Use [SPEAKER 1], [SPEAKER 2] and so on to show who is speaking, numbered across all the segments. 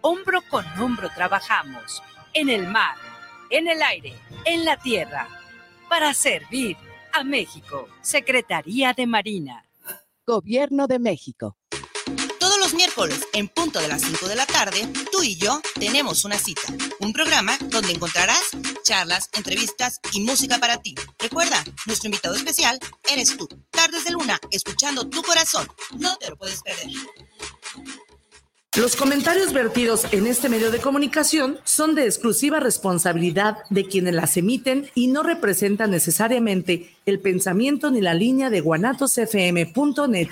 [SPEAKER 1] Hombro con hombro trabajamos, en el mar, en el aire, en la tierra, para servir a México. Secretaría de Marina.
[SPEAKER 2] Gobierno de México.
[SPEAKER 3] Miércoles, en punto de las 5 de la tarde, tú y yo tenemos una cita. Un programa donde encontrarás charlas, entrevistas y música para ti. Recuerda, nuestro invitado especial eres tú. Tardes de Luna, escuchando tu corazón. No te lo puedes perder.
[SPEAKER 4] Los comentarios vertidos en este medio de comunicación son de exclusiva responsabilidad de quienes las emiten y no representan necesariamente el pensamiento ni la línea de guanatosfm.net.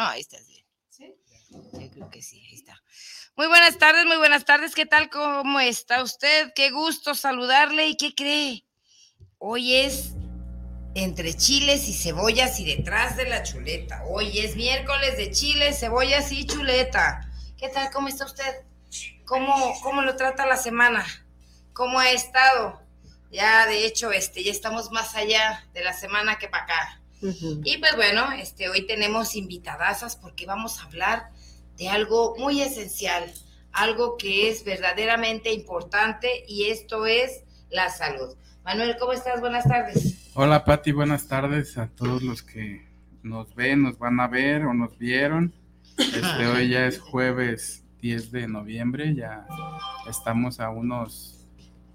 [SPEAKER 3] No, ahí estás bien. ¿Sí? Yo creo que sí, ahí está. Muy buenas tardes, muy buenas tardes. ¿Qué tal? ¿Cómo está usted? Qué gusto saludarle. ¿Y qué cree? Hoy es entre chiles y cebollas y detrás de la chuleta. Hoy es miércoles de chiles, cebollas y chuleta. ¿Qué tal? ¿Cómo está usted? ¿Cómo, cómo lo trata la semana? ¿Cómo ha estado? Ya, de hecho, este, ya estamos más allá de la semana que para acá. Y pues bueno, este, hoy tenemos invitadasas porque vamos a hablar de algo muy esencial, algo que es verdaderamente importante y esto es la salud. Manuel, ¿cómo estás? Buenas tardes.
[SPEAKER 5] Hola Pati, buenas tardes a todos los que nos ven, nos van a ver o nos vieron. Este, hoy ya es jueves 10 de noviembre, ya estamos a unos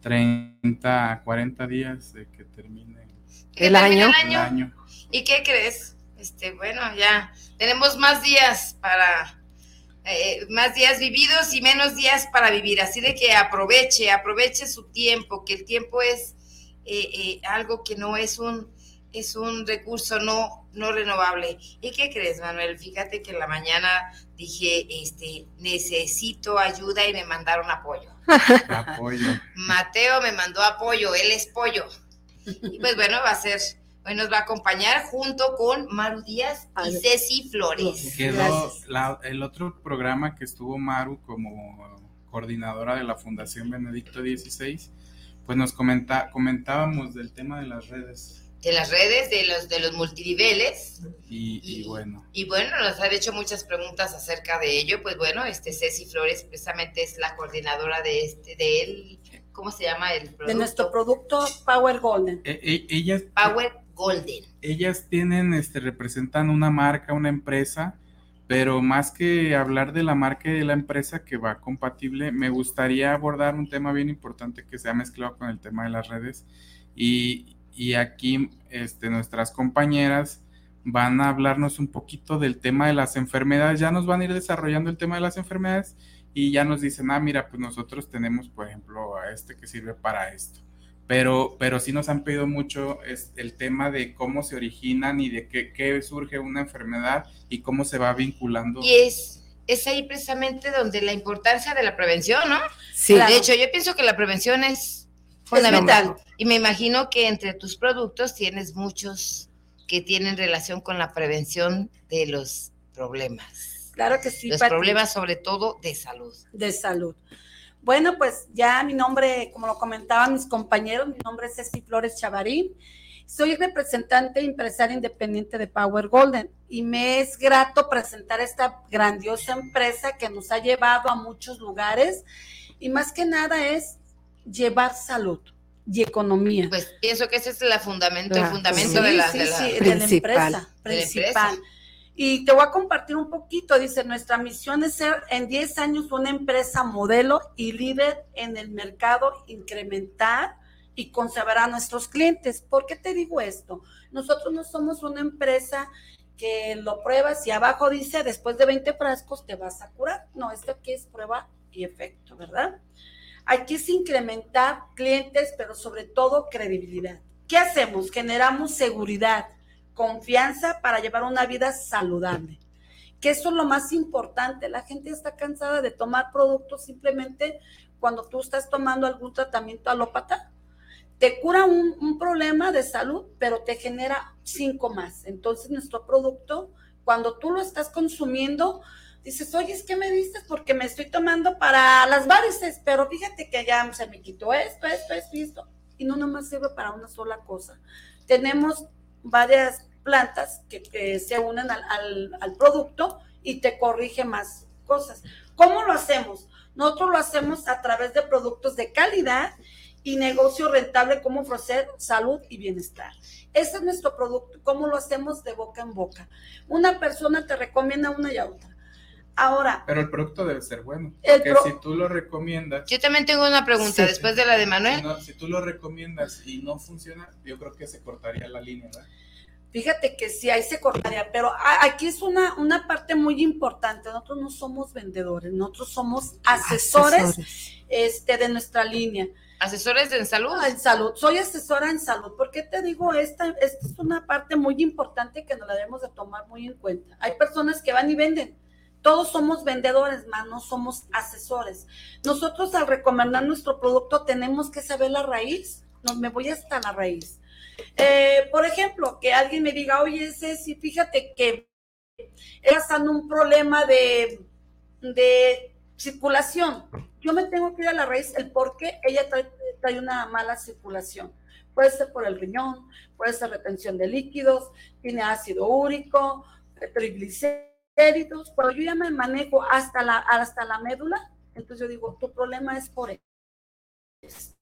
[SPEAKER 5] 30, 40 días de que termine
[SPEAKER 3] el año. el año. ¿Y qué crees? Este, bueno, ya tenemos más días para, eh, más días vividos y menos días para vivir. Así de que aproveche, aproveche su tiempo, que el tiempo es eh, eh, algo que no es un, es un recurso no, no renovable. ¿Y qué crees, Manuel? Fíjate que en la mañana dije, este, necesito ayuda y me mandaron apoyo.
[SPEAKER 5] apoyo.
[SPEAKER 3] Mateo me mandó apoyo, él es pollo. Y pues bueno, va a ser Hoy nos va a acompañar junto con Maru Díaz y Ceci Flores.
[SPEAKER 5] Quedó el otro programa que estuvo Maru como coordinadora de la Fundación Benedicto XVI, pues nos comenta, comentábamos del tema de las redes.
[SPEAKER 3] De las redes, de los, de los multiniveles.
[SPEAKER 5] Y, bueno.
[SPEAKER 3] Y bueno, nos han hecho muchas preguntas acerca de ello. Pues bueno, este Ceci Flores precisamente es la coordinadora de este, de él. ¿Cómo se llama el producto?
[SPEAKER 6] De nuestro producto Power Golden.
[SPEAKER 5] E, e, ella,
[SPEAKER 3] Power Golden.
[SPEAKER 5] Ellas tienen, este, representan una marca, una empresa, pero más que hablar de la marca y de la empresa que va compatible, me gustaría abordar un tema bien importante que se ha mezclado con el tema de las redes. Y, y aquí este, nuestras compañeras van a hablarnos un poquito del tema de las enfermedades. Ya nos van a ir desarrollando el tema de las enfermedades y ya nos dicen, ah, mira, pues nosotros tenemos, por ejemplo, a este que sirve para esto pero, pero sí nos han pedido mucho es el tema de cómo se originan y de qué, surge una enfermedad y cómo se va vinculando.
[SPEAKER 3] Y es, es ahí precisamente donde la importancia de la prevención, ¿no? Sí. De hecho, yo pienso que la prevención es fundamental. Y me imagino que entre tus productos tienes muchos que tienen relación con la prevención de los problemas.
[SPEAKER 6] Claro que sí.
[SPEAKER 3] Los problemas sobre todo de salud.
[SPEAKER 6] De salud. Bueno, pues ya mi nombre, como lo comentaban mis compañeros, mi nombre es Ceci Flores Chavarín. Soy representante empresaria independiente de Power Golden y me es grato presentar esta grandiosa empresa que nos ha llevado a muchos lugares y más que nada es llevar salud y economía.
[SPEAKER 3] Pues pienso que ese es el fundamento, el fundamento de, la, de, la,
[SPEAKER 6] empresa principal. Y te voy a compartir un poquito, dice, nuestra misión es ser en 10 años una empresa modelo y líder en el mercado, incrementar y conservar a nuestros clientes. ¿Por qué te digo esto? Nosotros no somos una empresa que lo pruebas y abajo dice, después de 20 frascos te vas a curar. No, esto aquí es prueba y efecto, ¿verdad? Aquí es incrementar clientes, pero sobre todo credibilidad. ¿Qué hacemos? Generamos seguridad confianza para llevar una vida saludable. Que eso es lo más importante. La gente está cansada de tomar productos simplemente cuando tú estás tomando algún tratamiento alópata. te cura un, problema de salud, pero te genera cinco más. Entonces, nuestro producto, cuando tú lo estás consumiendo, dices, oye, es que me dices porque me estoy tomando para las varices, pero fíjate que ya se me quitó esto, esto, esto, esto. Y no nomás sirve para una sola cosa. Tenemos varias plantas que, se unen al, al, producto y te corrige más cosas. ¿Cómo lo hacemos? Nosotros lo hacemos a través de productos de calidad y negocio rentable, como ofrecer salud y bienestar. Ese es nuestro producto, cómo lo hacemos de boca en boca. Una persona te recomienda una y otra. Ahora.
[SPEAKER 5] Pero el producto debe ser bueno. Porque si tú lo recomiendas.
[SPEAKER 3] Yo también tengo una pregunta después de la de Manuel.
[SPEAKER 5] Si, tú lo recomiendas y no funciona, yo creo que se cortaría la línea, ¿verdad?
[SPEAKER 6] Fíjate que sí, ahí se cortaría, pero aquí es una, una parte muy importante. Nosotros no somos vendedores, nosotros somos asesores, Este, de nuestra línea.
[SPEAKER 3] ¿Asesores en salud?
[SPEAKER 6] En salud, soy asesora en salud. ¿Por qué te digo esta? Esta es una parte muy importante que nos la debemos de tomar muy en cuenta. Hay personas que van y venden. Todos somos vendedores, más no somos asesores. Nosotros al recomendar nuestro producto tenemos que saber la raíz. No, me voy hasta la raíz eh, por ejemplo, que alguien me diga, oye, Ceci, fíjate que está pasando un problema de, de circulación. Yo me tengo que ir a la raíz, el por qué ella trae, una mala circulación. Puede ser por el riñón, puede ser retención de líquidos, tiene ácido úrico, triglicéridos. Cuando yo ya me manejo hasta la, hasta la médula, entonces yo digo, tu problema es por eso.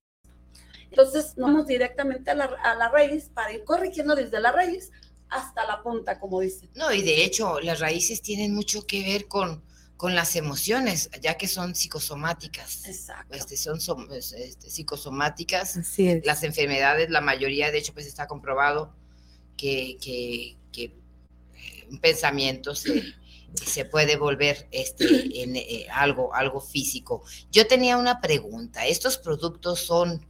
[SPEAKER 6] Entonces, vamos directamente a la, raíz para ir corrigiendo desde la raíz hasta la punta, como dicen.
[SPEAKER 3] No, y de hecho, las raíces tienen mucho que ver con, con las emociones, ya que son psicosomáticas.
[SPEAKER 6] Exacto.
[SPEAKER 3] Este, son este, psicosomáticas. Las enfermedades, la mayoría, de hecho, pues está comprobado que, que, que eh, un pensamiento se, se puede volver este, en eh, algo, algo físico. Yo tenía una pregunta. ¿Estos productos son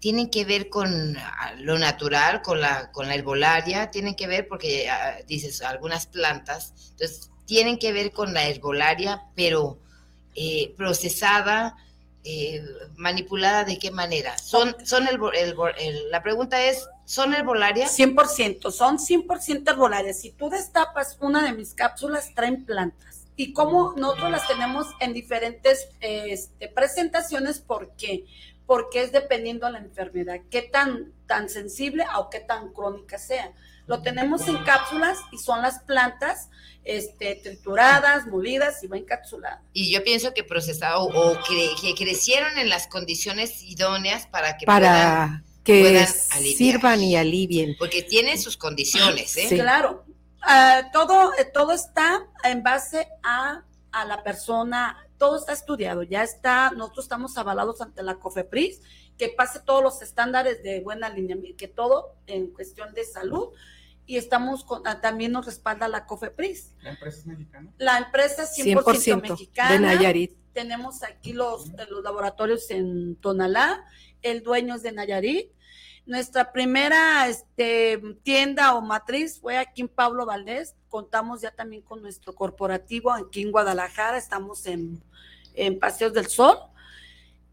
[SPEAKER 3] tienen que ver con ah, lo natural, con la, con la herbolaria, tienen que ver porque ah, dices algunas plantas, entonces tienen que ver con la herbolaria, pero eh, procesada, eh, manipulada de qué manera? Son, son el, la pregunta es, ¿son herbolaria?
[SPEAKER 6] 100%, son 100% herbolarias. Si tú destapas una de mis cápsulas, traen plantas. Y como nosotros las tenemos en diferentes este, presentaciones, ¿por qué? Porque es dependiendo de la enfermedad, qué tan, tan sensible o qué tan crónica sea. Lo tenemos en cápsulas y son las plantas este, trituradas, molidas y va encapsulada.
[SPEAKER 3] Y yo pienso que procesado o que, crecieron en las condiciones idóneas para que
[SPEAKER 2] para que sirvan y alivien.
[SPEAKER 3] Porque tienen sus condiciones, ¿eh?
[SPEAKER 6] Sí. Claro. Ah, todo, todo está en base a, a la persona todo está estudiado, ya está, nosotros estamos avalados ante la COFEPRIS, que pase todos los estándares de buena línea, que todo en cuestión de salud, y estamos con, ah, también nos respalda la COFEPRIS.
[SPEAKER 5] ¿La empresa es mexicana?
[SPEAKER 6] La empresa es 100%, mexicana. De Nayarit. Tenemos aquí los, los laboratorios en Tonalá, el dueño es de Nayarit, nuestra primera este, tienda o matriz fue aquí en Pablo Valdés. Contamos ya también con nuestro corporativo aquí en Guadalajara. Estamos en, en Paseos del Sol.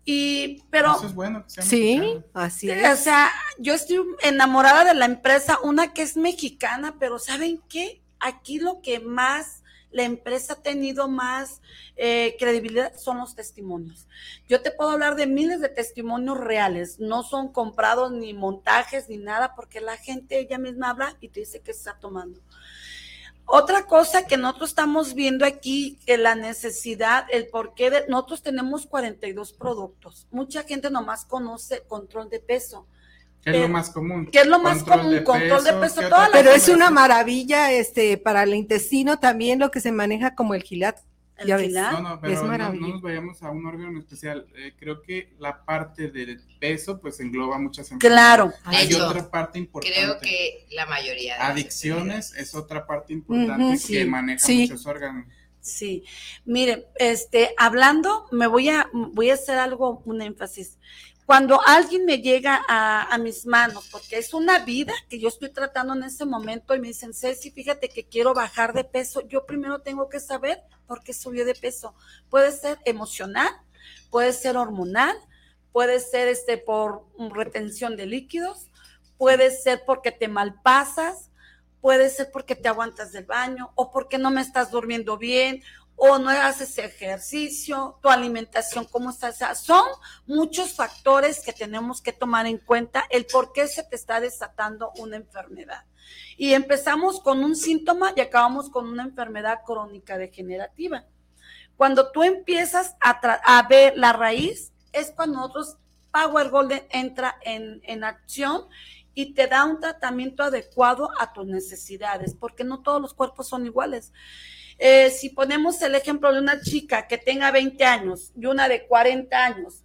[SPEAKER 6] Y, pero.
[SPEAKER 5] Eso es bueno.
[SPEAKER 2] sí, así es.
[SPEAKER 6] O sea, yo estoy enamorada de la empresa, una que es mexicana, pero ¿saben qué? Aquí lo que más la empresa ha tenido más eh, credibilidad son los testimonios. Yo te puedo hablar de miles de testimonios reales, no son comprados ni montajes ni nada, porque la gente ella misma habla y te dice que está tomando. Otra cosa que nosotros estamos viendo aquí, que la necesidad, el porqué de, nosotros tenemos 42 productos. Mucha gente nomás conoce control de peso
[SPEAKER 5] ¿Qué es lo más común?
[SPEAKER 6] ¿Qué es lo más común? control de peso.
[SPEAKER 2] Toda Pero es una maravilla este para el intestino también lo que se maneja como el gilat.
[SPEAKER 5] ¿El gilat? No, no, pero no, nos vayamos a un órgano especial. Eh, creo que la parte del peso pues engloba muchas
[SPEAKER 6] enfermedades. Claro.
[SPEAKER 5] Hay otra parte importante.
[SPEAKER 3] Creo que la mayoría. De
[SPEAKER 5] Adicciones es otra parte importante que maneja muchos órganos.
[SPEAKER 6] Sí, mire, este, hablando, me voy a, voy a hacer algo, un énfasis cuando alguien me llega a, mis manos, porque es una vida que yo estoy tratando en ese momento y me dicen, Ceci, fíjate que quiero bajar de peso, yo primero tengo que saber por qué subió de peso. Puede ser emocional, puede ser hormonal, puede ser este por retención de líquidos, puede ser porque te malpasas, puede ser porque te aguantas del baño o porque no me estás durmiendo bien o no haces ejercicio, tu alimentación, cómo estás. son muchos factores que tenemos que tomar en cuenta el por qué se te está desatando una enfermedad. Y empezamos con un síntoma y acabamos con una enfermedad crónica degenerativa. Cuando tú empiezas a, ver la raíz, es cuando nosotros, Power Golden entra en, en acción y te da un tratamiento adecuado a tus necesidades, porque no todos los cuerpos son iguales. Eh, si ponemos el ejemplo de una chica que tenga 20 años y una de 40 años,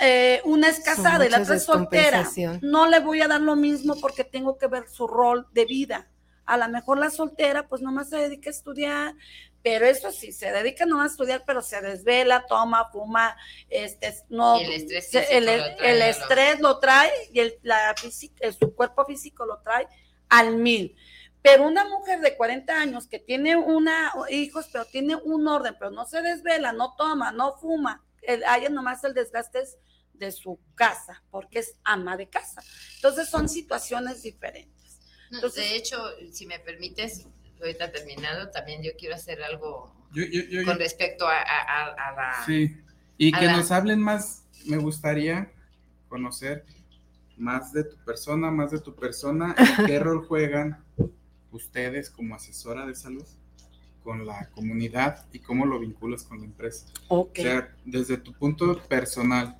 [SPEAKER 6] eh, una es casada y la otra es soltera, no le voy a dar lo mismo porque tengo que ver su rol de vida. A lo mejor la soltera pues nomás se dedica a estudiar, pero eso sí, se dedica no a estudiar, pero se desvela, toma, fuma, este, no,
[SPEAKER 3] el estrés,
[SPEAKER 6] el, estrés lo trae y el, la su cuerpo físico lo trae al mil. Pero una mujer de 40 años que tiene una hijos, pero tiene un orden, pero no se desvela, no toma, no fuma, hay nomás el desgaste de su casa, porque es ama de casa. Entonces son situaciones diferentes.
[SPEAKER 3] de hecho, si me permites, ahorita terminado, también yo quiero hacer algo con respecto a, la...
[SPEAKER 5] Sí, y que nos hablen más, me gustaría conocer más de tu persona, más de tu persona, y qué rol juegan ustedes como asesora de salud con la comunidad y cómo lo vinculas con la empresa. O sea, desde tu punto personal.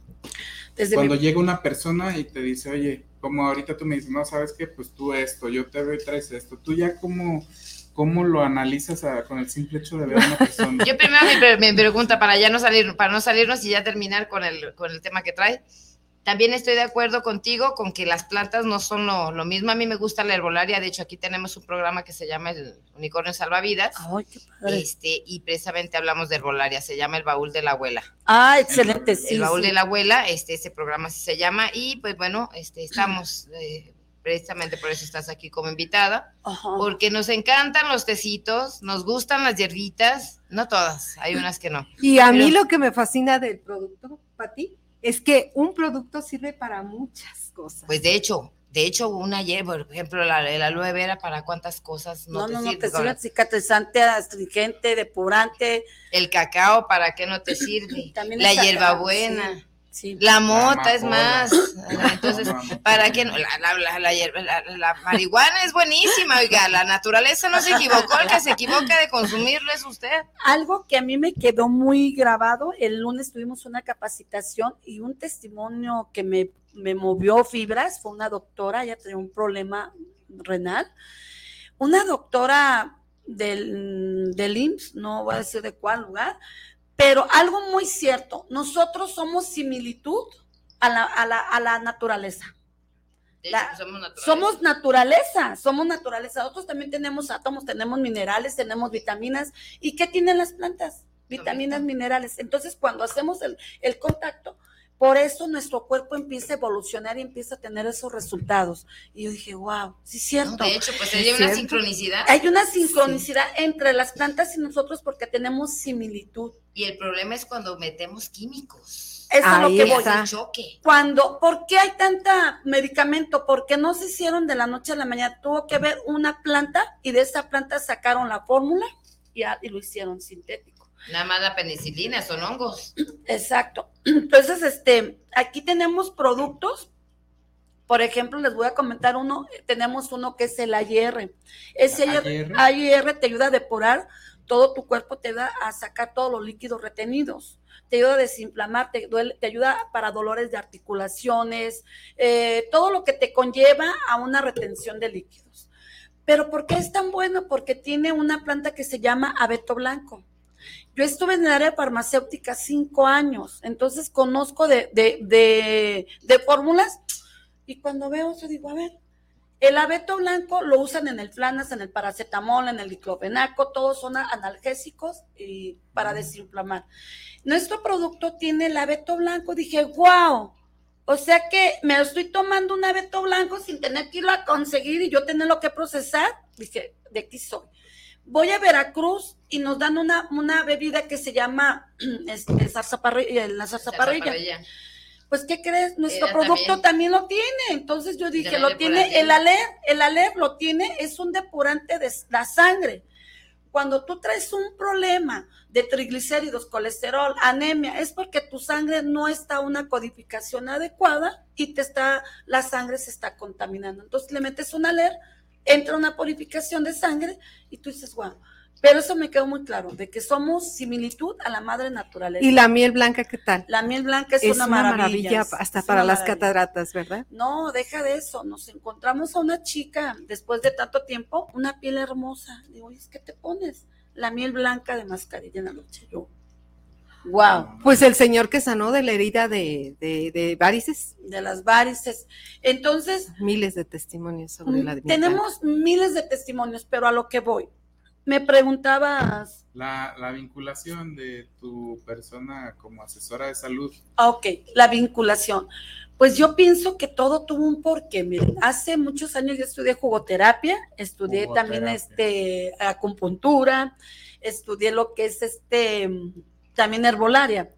[SPEAKER 5] Cuando llega una persona y te dice, oye, como ahorita tú me dices, no, ¿sabes qué? Pues tú esto, yo te veo y traes esto. Tú ya como ¿Cómo lo analizas con el simple hecho de ver a una persona?
[SPEAKER 3] Yo primero me, pregunta para ya no salir, para no salirnos y ya terminar con el, con el tema que trae. También estoy de acuerdo contigo con que las plantas no son lo, mismo. A mí me gusta la herbolaria. De hecho, aquí tenemos un programa que se llama el Unicornio Salvavidas. Ay, qué padre. Este, y precisamente hablamos de herbolaria. Se llama El Baúl de la Abuela.
[SPEAKER 6] Ah, excelente.
[SPEAKER 3] El, el Baúl de la Abuela, este, ese programa así se llama. Y pues bueno, este, estamos eh, precisamente por eso estás aquí como invitada, porque nos encantan los tecitos, nos gustan las hierbitas, no todas, hay unas que no.
[SPEAKER 2] Y a mí lo que me fascina del producto, Pati, es que un producto sirve para muchas cosas.
[SPEAKER 3] Pues de hecho, de hecho, una hierba, por ejemplo, la, la aloe vera, ¿para cuántas cosas
[SPEAKER 6] no, no te no, sirve? No, te sirve cicatrizante, astringente, depurante.
[SPEAKER 3] El cacao, ¿para qué no te sirve? la hierbabuena la mota es más. Entonces, ¿para qué no? La, marihuana es buenísima, oiga, la naturaleza no se equivocó, el que se equivoca de consumirlo es usted.
[SPEAKER 6] Algo que a mí me quedó muy grabado, el lunes tuvimos una capacitación y un testimonio que me, me movió fibras, fue una doctora, ella tenía un problema renal, una doctora del, del IMSS, no voy a decir de cuál lugar, pero algo muy cierto, nosotros somos similitud a la, a la, a la naturaleza. somos, naturaleza. somos naturaleza, somos naturaleza. Nosotros también tenemos átomos, tenemos minerales, tenemos vitaminas. ¿Y qué tienen las plantas? Vitaminas, minerales. Entonces, cuando hacemos el, el contacto, por eso nuestro cuerpo empieza a evolucionar y empieza a tener esos resultados. Y yo dije, wow, sí es cierto.
[SPEAKER 3] de hecho, pues hay una sincronicidad.
[SPEAKER 6] Hay una sincronicidad entre las plantas y nosotros porque tenemos similitud.
[SPEAKER 3] Y el problema es cuando metemos químicos.
[SPEAKER 6] Eso es lo que voy. a choque. Cuando, ¿por qué hay tanta medicamento? Porque no se hicieron de la noche a la mañana. Tuvo que ver una planta y de esa planta sacaron la fórmula y, y lo hicieron sintético.
[SPEAKER 3] Nada más la penicilina, son hongos.
[SPEAKER 6] Exacto. Entonces, este, aquí tenemos productos. Por ejemplo, les voy a comentar uno. Tenemos uno que es el AIR. Ese AIR, te ayuda a depurar todo tu cuerpo, te ayuda a sacar todos los líquidos retenidos te ayuda a desinflamar, te, te ayuda para dolores de articulaciones, eh, todo lo que te conlleva a una retención de líquidos. Pero ¿por qué es tan bueno? Porque tiene una planta que se llama abeto blanco. Yo estuve en el área farmacéutica cinco años, entonces conozco de, fórmulas y cuando veo eso digo, a ver, el abeto blanco lo usan en el flanas, en el paracetamol, en el diclofenaco, todos son analgésicos y para desinflamar. Nuestro producto tiene el abeto blanco, dije, wow, o sea que me estoy tomando un abeto blanco sin tener que irlo a conseguir y yo tenerlo que procesar, dije, de aquí soy voy a Veracruz y nos dan una, una bebida que se llama este, zarzaparrilla, la zarzaparrilla. pues ¿qué crees? Nuestro producto también. lo tiene. Entonces yo dije, lo tiene el aler, el aler lo tiene, es un depurante de la sangre. Cuando tú traes un problema de triglicéridos, colesterol, anemia, es porque tu sangre no está a una codificación adecuada y te está, la sangre se está contaminando. Entonces le metes un aler, entra una purificación de sangre y tú dices, wow, pero eso me quedó muy claro, de que somos similitud a la madre naturaleza.
[SPEAKER 2] ¿Y la miel blanca qué tal?
[SPEAKER 6] La miel blanca es, una, maravilla,
[SPEAKER 2] hasta para las cataratas, ¿verdad?
[SPEAKER 6] No, deja de eso. Nos encontramos a una chica después de tanto tiempo, una piel hermosa. Digo, es que te pones la miel blanca de mascarilla en la noche. Yo, wow.
[SPEAKER 2] Pues el señor que sanó de la herida de, de, de varices.
[SPEAKER 6] De las varices. Entonces.
[SPEAKER 2] Miles de testimonios sobre la
[SPEAKER 6] Tenemos miles de testimonios, pero a lo que voy me preguntabas.
[SPEAKER 5] La, la, vinculación de tu persona como asesora de salud.
[SPEAKER 6] Ok, la vinculación. Pues yo pienso que todo tuvo un porqué. Miren, hace muchos años yo estudié jugoterapia, estudié también este acupuntura, estudié lo que es este también herbolaria.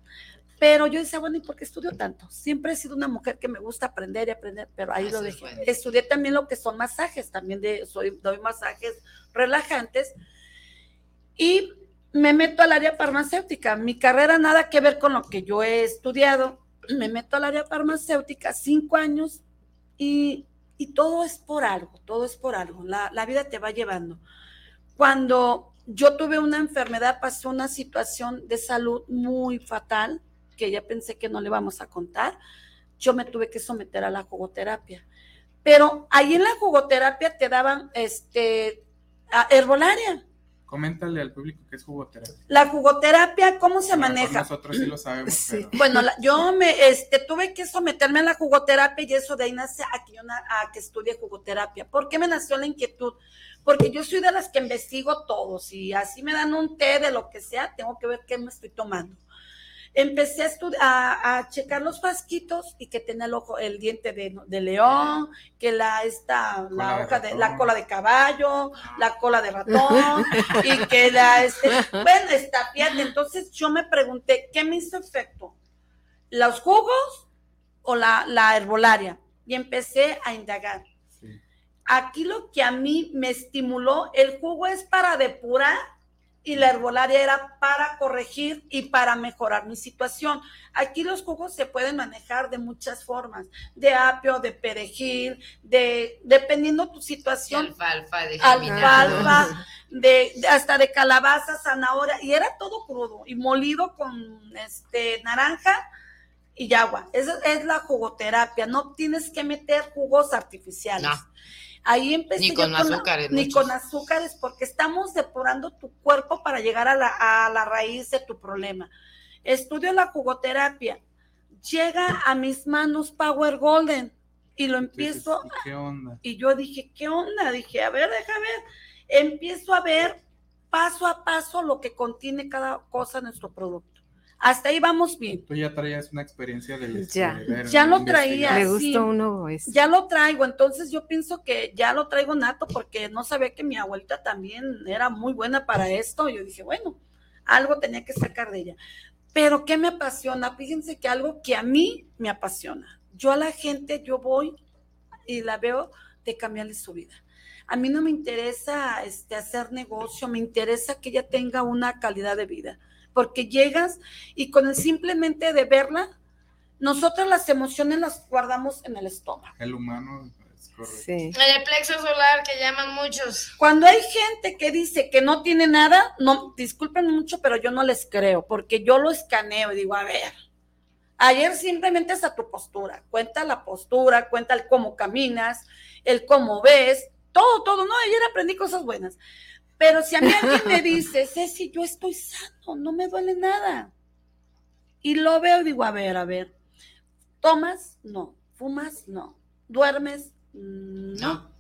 [SPEAKER 6] Pero yo decía, bueno, ¿y por qué estudio tanto? Siempre he sido una mujer que me gusta aprender y aprender, pero ahí lo dejé. Estudié también lo que son masajes, también de, soy, doy masajes relajantes y me meto al área farmacéutica. Mi carrera nada que ver con lo que yo he estudiado. Me meto al área farmacéutica cinco años y, todo es por algo, todo es por algo. La, la vida te va llevando. Cuando yo tuve una enfermedad, pasó una situación de salud muy fatal, que ya pensé que no le vamos a contar. Yo me tuve que someter a la jugoterapia. Pero ahí en la jugoterapia te daban este, herbolaria
[SPEAKER 5] Coméntale al público qué es jugoterapia.
[SPEAKER 6] La jugoterapia, ¿cómo se maneja?
[SPEAKER 5] Nosotros sí lo sabemos.
[SPEAKER 6] Bueno, yo me este, tuve que someterme a la jugoterapia y eso de ahí nace a que, a que estudie jugoterapia. ¿Por qué me nació la inquietud? Porque yo soy de las que investigo todo. Si así me dan un té de lo que sea, tengo que ver qué me estoy tomando empecé a, a, checar los fasquitos y que tenía el ojo, el diente de, león, que la esta, la hoja de, la cola de caballo, la cola de ratón, y que la este, bueno, está bien. Entonces yo me pregunté, ¿qué me hizo efecto? ¿Los jugos o la, la herbolaria? Y empecé a indagar. Aquí lo que a mí me estimuló, el jugo es para depurar y la herbolaria era para corregir y para mejorar mi situación. Aquí los jugos se pueden manejar de muchas formas, de apio, de perejil, de dependiendo tu situación.
[SPEAKER 3] De alfalfa, de
[SPEAKER 6] alfalfa, de, hasta de calabaza, zanahoria y era todo crudo y molido con este naranja y agua. Esa es la jugoterapia, no tienes que meter jugos artificiales. Ahí empecé.
[SPEAKER 3] Ni con azúcares.
[SPEAKER 6] ni con azúcares, porque estamos depurando tu cuerpo para llegar a la, raíz de tu problema. Estudio la jugoterapia. Llega a mis manos Power Golden y lo empiezo.
[SPEAKER 5] ¿Y qué onda?
[SPEAKER 6] Y yo dije, ¿qué onda? Dije, a ver, déjame ver. Empiezo a ver paso a paso lo que contiene cada cosa en nuestro producto. Hasta ahí vamos bien.
[SPEAKER 5] Tú ya traías una experiencia de,
[SPEAKER 6] ya, ya lo traía.
[SPEAKER 2] Me gustó uno.
[SPEAKER 6] Ya lo traigo, entonces yo pienso que ya lo traigo nato porque no sabía que mi abuelita también era muy buena para esto. Yo dije, bueno, algo tenía que sacar de ella. Pero ¿qué me apasiona? Fíjense que algo que a mí me apasiona. Yo a la gente, yo voy y la veo de cambiarle su vida. A mí no me interesa este, hacer negocio, me interesa que ella tenga una calidad de vida porque llegas y con el simplemente de verla, nosotros las emociones las guardamos en el estómago.
[SPEAKER 5] El humano es
[SPEAKER 3] correcto. En el plexo solar que llaman muchos.
[SPEAKER 6] Cuando hay gente que dice que no tiene nada, no, disculpen mucho, pero yo no les creo, porque yo lo escaneo y digo, a ver, ayer simplemente es a tu postura, cuenta la postura, cuenta el cómo caminas, el cómo ves, todo, todo, no, ayer aprendí cosas buenas. Pero si a mí alguien me dice, Ceci, yo estoy sano, no me duele nada. Y lo veo y digo, a ver, a ver, ¿tomas? No. ¿Fumas? No. ¿Duermes? No.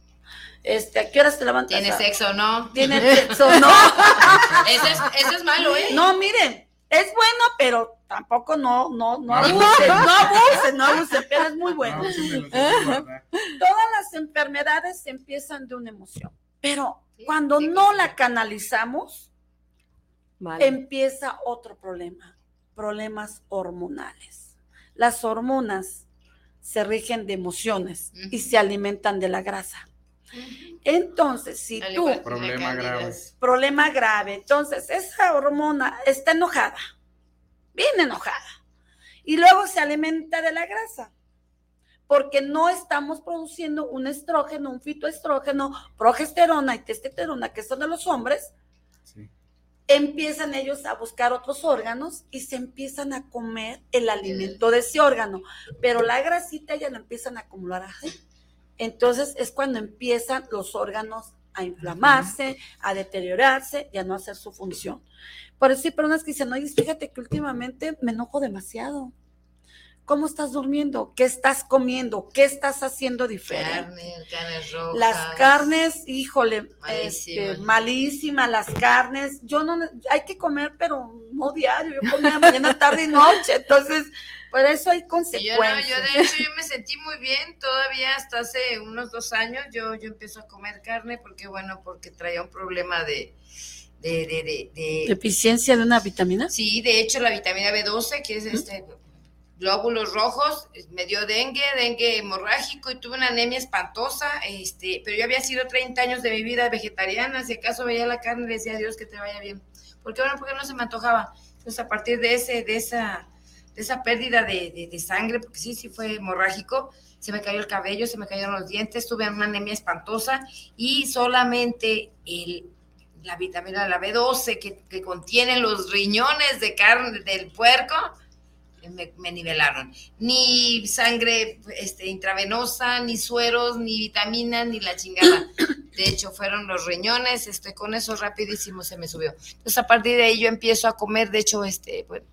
[SPEAKER 6] Este, ¿a qué horas te levantas?
[SPEAKER 3] ¿Tienes sexo no?
[SPEAKER 6] ¿Tienes sexo no?
[SPEAKER 3] eso, es, eso es malo, ¿eh?
[SPEAKER 6] No, miren, es bueno, pero tampoco no, no, no abusen, no abusen, no abusen, pero es muy bueno. Todas las enfermedades empiezan de una emoción, pero cuando no la canalizamos, empieza otro problema, problemas hormonales. Las hormonas se rigen de emociones y se alimentan de la grasa. Entonces, si tú...
[SPEAKER 5] Problema grave.
[SPEAKER 6] Problema grave. Entonces, esa hormona está enojada, bien enojada, y luego se alimenta de la grasa, porque no estamos produciendo un estrógeno, un fitoestrógeno, progesterona y testosterona, que son de los hombres, empiezan ellos a buscar otros órganos y se empiezan a comer el alimento de ese órgano, pero la grasita ya la empiezan a acumular así. Entonces es cuando empiezan los órganos a inflamarse, a deteriorarse y a no hacer su función. Por eso hay personas que dicen, oye, fíjate que últimamente me enojo demasiado. ¿Cómo estás durmiendo? ¿Qué estás comiendo? ¿Qué estás haciendo diferente?
[SPEAKER 3] Carne, carnes rojas.
[SPEAKER 6] Las carnes, híjole, este, malísimas las carnes. Yo no, hay que comer, pero no diario. Yo comía mañana, tarde y noche. Entonces, por eso hay consecuencias.
[SPEAKER 3] Yo, yo, de hecho, yo me sentí muy bien todavía hasta hace unos dos años. Yo, yo empiezo a comer carne porque, bueno, porque traía un problema de, de, de, de,
[SPEAKER 6] ¿Deficiencia de una vitamina?
[SPEAKER 3] Sí, de hecho, la vitamina B12, que es este glóbulos rojos, me dio dengue, dengue hemorrágico y tuve una anemia espantosa, este, pero yo había sido 30 años de mi vida vegetariana, si acaso veía la carne le decía Dios que te vaya bien. Porque bueno, porque no se me antojaba. Entonces a partir de ese, de esa, de esa pérdida de, de, sangre, porque sí, sí fue hemorrágico, se me cayó el cabello, se me cayeron los dientes, tuve una anemia espantosa y solamente el, la vitamina, la B12 que, que contiene los riñones de carne del puerco, me, nivelaron. Ni sangre este, intravenosa, ni sueros, ni vitaminas, ni la chingada. De hecho, fueron los riñones, este, con eso rapidísimo se me subió. Entonces, a partir de ahí yo empiezo a comer, de hecho, este, bueno,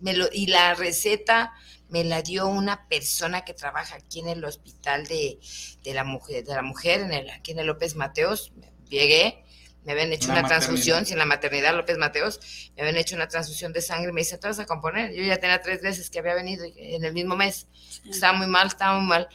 [SPEAKER 3] me lo, y la receta me la dio una persona que trabaja aquí en el hospital de, de la mujer, de la mujer, en el, aquí en el López Mateos. Llegué, me habían hecho una, transfusión, sin la maternidad López Mateos, me habían hecho una transfusión de sangre, me dice, ¿te vas a componer? Yo ya tenía tres veces que había venido en el mismo mes, estaba muy mal, estaba muy mal,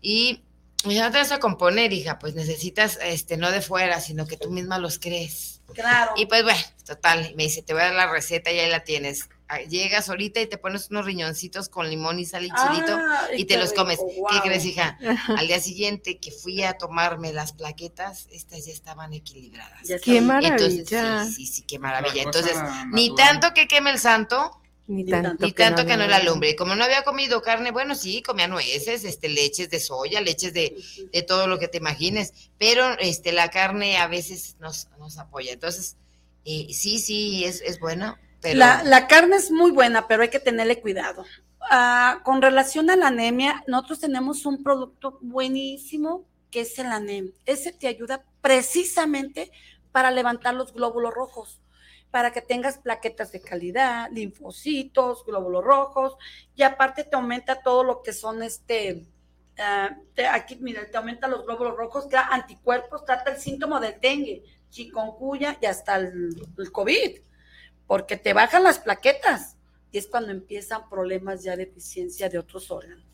[SPEAKER 3] y me dice, no te vas a componer, hija, pues necesitas, este, no de fuera, sino que tú misma los crees.
[SPEAKER 6] Claro.
[SPEAKER 3] Y pues bueno, total, me dice, te voy a dar la receta y ahí la tienes llegas ahorita y te pones unos riñoncitos con limón y sal y chilito y te los comes. ¿Qué crees, hija? Al día siguiente que fui a tomarme las plaquetas, estas ya estaban equilibradas.
[SPEAKER 2] qué maravilla.
[SPEAKER 3] Entonces, sí, sí, qué maravilla. Entonces, ni tanto que queme el santo, ni tanto, ni tanto que, no, la lumbre. Y como no había comido carne, bueno, sí, comía nueces, este, leches de soya, leches de, de todo lo que te imagines, pero este, la carne a veces nos, nos apoya. Entonces, eh, sí, sí, es, es bueno
[SPEAKER 6] la, carne es muy buena, pero hay que tenerle cuidado. Ah, con relación a la anemia, nosotros tenemos un producto buenísimo que es el ANEM. Ese te ayuda precisamente para levantar los glóbulos rojos, para que tengas plaquetas de calidad, linfocitos, glóbulos rojos, y aparte te aumenta todo lo que son este, ah, aquí, mira, te aumenta los glóbulos rojos, crea anticuerpos, trata el síntoma del dengue, chikungunya y hasta el COVID porque te bajan las plaquetas y es cuando empiezan problemas ya de deficiencia de otros órganos.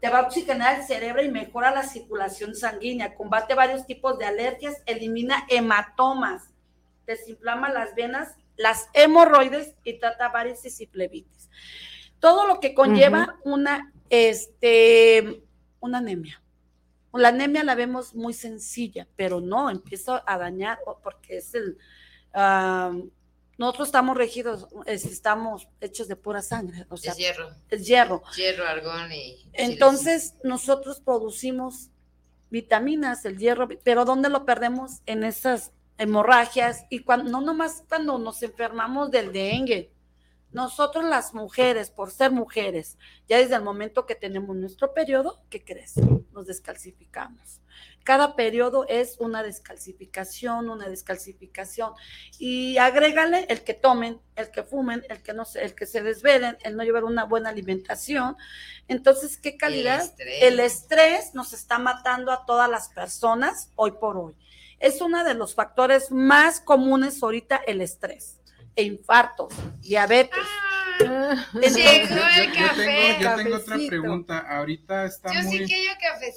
[SPEAKER 6] Te va a oxigenar el cerebro y mejora la circulación sanguínea, combate varios tipos de alergias, elimina hematomas, desinflama las venas, las hemorroides y trata varices y plebitis. Todo lo que conlleva una, este, una anemia. La anemia la vemos muy sencilla, pero no, empieza a dañar porque es el, ah, nosotros estamos regidos, estamos hechos de pura sangre. O sea,
[SPEAKER 3] es hierro.
[SPEAKER 6] Es hierro.
[SPEAKER 3] Hierro, argón y.
[SPEAKER 6] Entonces, nosotros producimos vitaminas, el hierro, pero ¿dónde lo perdemos? En esas hemorragias y cuando, no nomás cuando nos enfermamos del dengue. Nosotros las mujeres, por ser mujeres, ya desde el momento que tenemos nuestro periodo, ¿qué crees? Nos descalcificamos. Cada periodo es una descalcificación, una descalcificación. Y agrégale el que tomen, el que fumen, el que no se, el que se desvelen, el no llevar una buena alimentación. Entonces, ¿qué calidad? El estrés. nos está matando a todas las personas hoy por hoy. Es uno de los factores más comunes ahorita el estrés e infartos, diabetes.
[SPEAKER 3] Ah, llegó el café.
[SPEAKER 5] Yo tengo, otra pregunta. Ahorita está muy,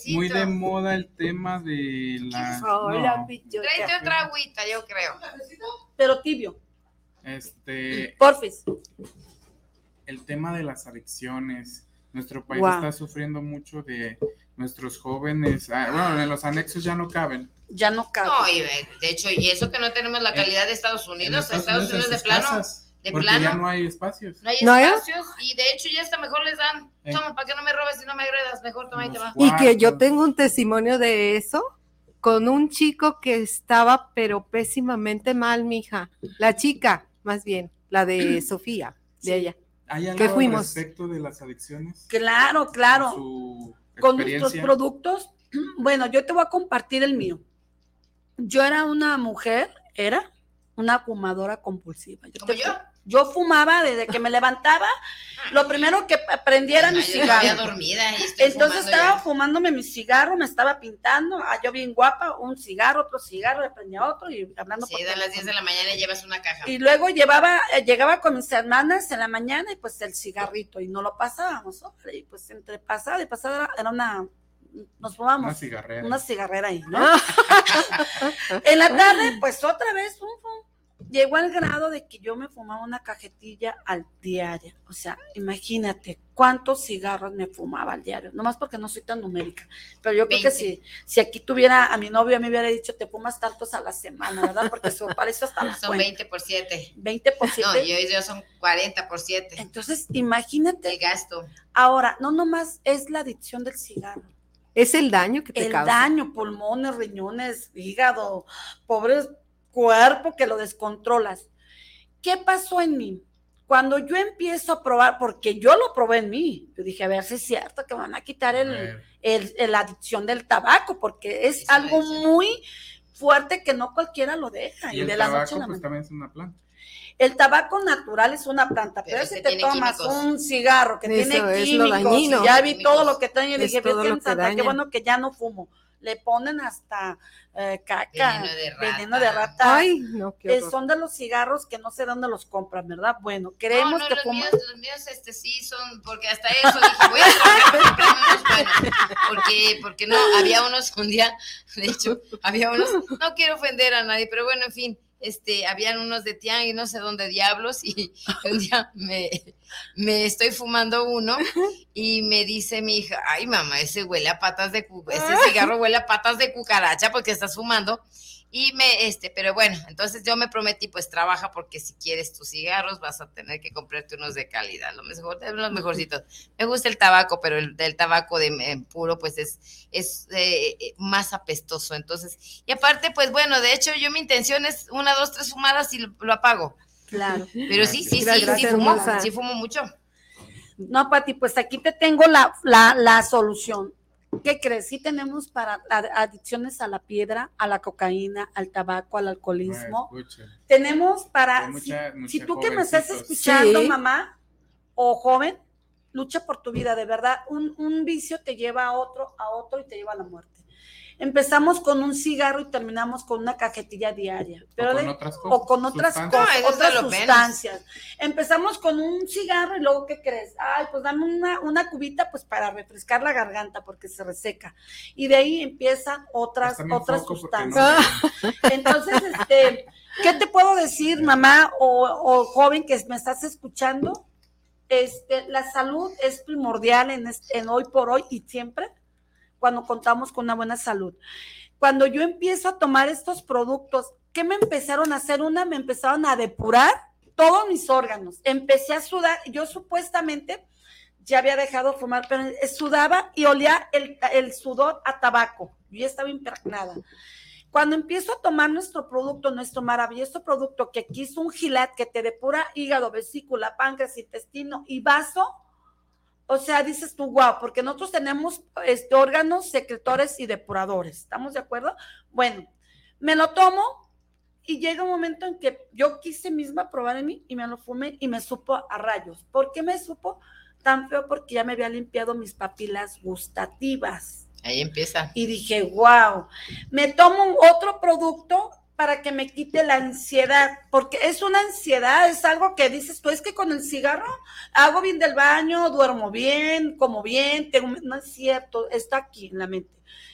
[SPEAKER 5] muy de moda el tema de la.
[SPEAKER 3] No. Tráete otra agüita, yo creo.
[SPEAKER 6] Pero tibio.
[SPEAKER 5] Este.
[SPEAKER 6] Porfis.
[SPEAKER 5] el tema de las adicciones. Nuestro país está sufriendo mucho de nuestros jóvenes. Ah, bueno, en los anexos ya no caben.
[SPEAKER 6] Ya no caben.
[SPEAKER 3] No, y de hecho, y eso que no tenemos la calidad de Estados Unidos, Estados, Unidos, de plano. de plano.
[SPEAKER 5] ya no hay espacios.
[SPEAKER 3] No hay espacios y de hecho ya hasta mejor les dan. Eh. Toma, para que no me robes y no me agredas, mejor toma y te va.
[SPEAKER 2] Y que yo tengo un testimonio de eso con un chico que estaba pero pésimamente mal, mija. La chica, más bien, la de Sofía, de ella.
[SPEAKER 5] ¿Hay algo fuimos? respecto de las adicciones?
[SPEAKER 6] Claro, claro. Con nuestros productos, bueno, yo te voy a compartir el mío. Yo era una mujer, era una fumadora compulsiva.
[SPEAKER 3] Yo yo?
[SPEAKER 6] Yo fumaba desde que me levantaba, lo primero que prendiera mi cigarro.
[SPEAKER 3] dormida
[SPEAKER 6] Entonces estaba fumándome mi cigarro, me estaba pintando, ah, yo bien guapa, un cigarro, otro cigarro, le prendía otro y hablando
[SPEAKER 3] Sí, de las 10 de la mañana llevas una caja.
[SPEAKER 6] Y luego llevaba, eh, llegaba con mis hermanas en la mañana y pues el cigarrito y no lo pasábamos, y pues entre pasada y pasada era una nos fumamos
[SPEAKER 5] una cigarrera,
[SPEAKER 6] una cigarrera ahí, ¿no? en la tarde, pues otra vez un, llegó al grado de que yo me fumaba una cajetilla al diario. O sea, imagínate cuántos cigarros me fumaba al diario. Nomás porque no soy tan numérica. Pero yo creo que si, si aquí tuviera a mi novio, me hubiera dicho, te fumas tantos a la semana, ¿verdad? Porque eso parece hasta la
[SPEAKER 3] Son 20 por 7.
[SPEAKER 6] 20 por 7.
[SPEAKER 3] No, yo, yo son 40 por 7.
[SPEAKER 6] Entonces, imagínate.
[SPEAKER 3] El gasto.
[SPEAKER 6] Ahora, no nomás es la adicción del cigarro.
[SPEAKER 2] Es el daño que te
[SPEAKER 6] causa. El daño, pulmones, riñones, hígado, pobres cuerpo que lo descontrolas. ¿Qué pasó en mí? Cuando yo empiezo a probar, porque yo lo probé en mí, yo dije, a ver si es cierto que van a quitar el, la adicción del tabaco, porque es algo muy fuerte que no cualquiera lo deja.
[SPEAKER 5] Y, el de la tabaco, noche pues, también es una planta.
[SPEAKER 6] El tabaco natural es una planta, pero, si te tomas un cigarro que tiene químicos, ya vi todo lo que trae y dije, qué bueno que ya no fumo le ponen hasta eh, caca, veneno de rata.
[SPEAKER 2] Ay, no,
[SPEAKER 6] qué son de los cigarros que no sé dónde los compran, ¿verdad? Bueno, queremos
[SPEAKER 3] no,
[SPEAKER 6] que
[SPEAKER 3] los míos, los míos, este sí son, porque hasta eso dije, voy a unos buenos, porque, porque no, había unos un día, de hecho, había unos, no quiero ofender a nadie, pero bueno, en fin, este, habían unos de tiang y no sé dónde diablos, y un día me, me estoy fumando uno y me dice mi hija, ay mamá, ese huele a patas de ese cigarro huele a patas de cucaracha porque estás fumando. Y me, este, pero bueno, entonces yo me prometí, pues trabaja porque si quieres tus cigarros vas a tener que comprarte unos de calidad, lo mejor, los mejorcitos. Me gusta el tabaco, pero el del tabaco de puro, pues es, es eh, más apestoso. Entonces, y aparte, pues bueno, de hecho yo mi intención es una, dos, tres fumadas y lo, apago.
[SPEAKER 6] Claro.
[SPEAKER 3] Pero sí, sí, sí, sí fumo, sí fumo mucho.
[SPEAKER 6] No, Pati, pues aquí te tengo la, la, la solución ¿Qué crees? Sí tenemos para adicciones a la piedra, a la cocaína, al tabaco, al alcoholismo. tenemos para, si, tú que me estás escuchando, mamá o joven, lucha por tu vida, de verdad. Un, un vicio te lleva a otro, a otro y te lleva a la muerte. Empezamos con un cigarro y terminamos con una cajetilla diaria. Pero
[SPEAKER 5] o
[SPEAKER 6] con otras cosas, otras, sustancias. Empezamos con un cigarro y luego, ¿qué crees? Ay, pues dame una, una cubita pues para refrescar la garganta porque se reseca. Y de ahí empiezan otras, otras sustancias. Entonces, este, ¿qué te puedo decir, mamá o, o joven que me estás escuchando? Este, la salud es primordial en, en hoy por hoy y siempre cuando contamos con una buena salud. Cuando yo empiezo a tomar estos productos, ¿qué me empezaron a hacer? Una, me empezaron a depurar todos mis órganos. Empecé a sudar. Yo supuestamente ya había dejado de fumar, pero sudaba y olía el, el sudor a tabaco. Yo ya estaba impregnada. Cuando empiezo a tomar nuestro producto, nuestro maravilloso producto, que aquí es un gilat que te depura hígado, vesícula, páncreas, intestino y vaso, o sea, dices tú, wow, porque nosotros tenemos este, órganos secretores y depuradores. ¿Estamos de acuerdo? Bueno, me lo tomo y llega un momento en que yo quise misma probar en mí y me lo fumé y me supo a rayos. ¿Por qué me supo tan feo? Porque ya me había limpiado mis papilas gustativas.
[SPEAKER 3] Ahí empieza.
[SPEAKER 6] Y dije, wow, me tomo otro producto para que me quite la ansiedad, porque es una ansiedad, es algo que dices tú, es que con el cigarro hago bien del baño, duermo bien, como bien, tengo, no es cierto, está aquí en la mente.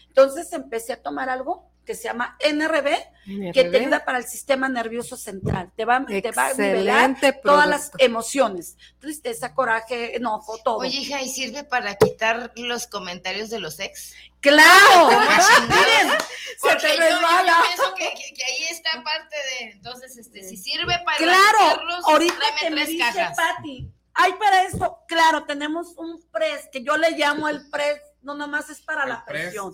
[SPEAKER 6] Entonces empecé a tomar algo que se llama NRB, que te ayuda para el sistema nervioso central. Te va, te va a nivelar todas las emociones, tristeza, coraje, enojo, todo.
[SPEAKER 3] Oye, hija, ¿y sirve para quitar los comentarios de los ex?
[SPEAKER 6] ¡Claro!
[SPEAKER 3] se te resbala. Yo, pienso que, que, ahí está parte de, entonces, este, si sirve para
[SPEAKER 6] claro, ahorita te me dice Pati, hay para eso, claro, tenemos un press que yo le llamo el press, no nomás es para la presión.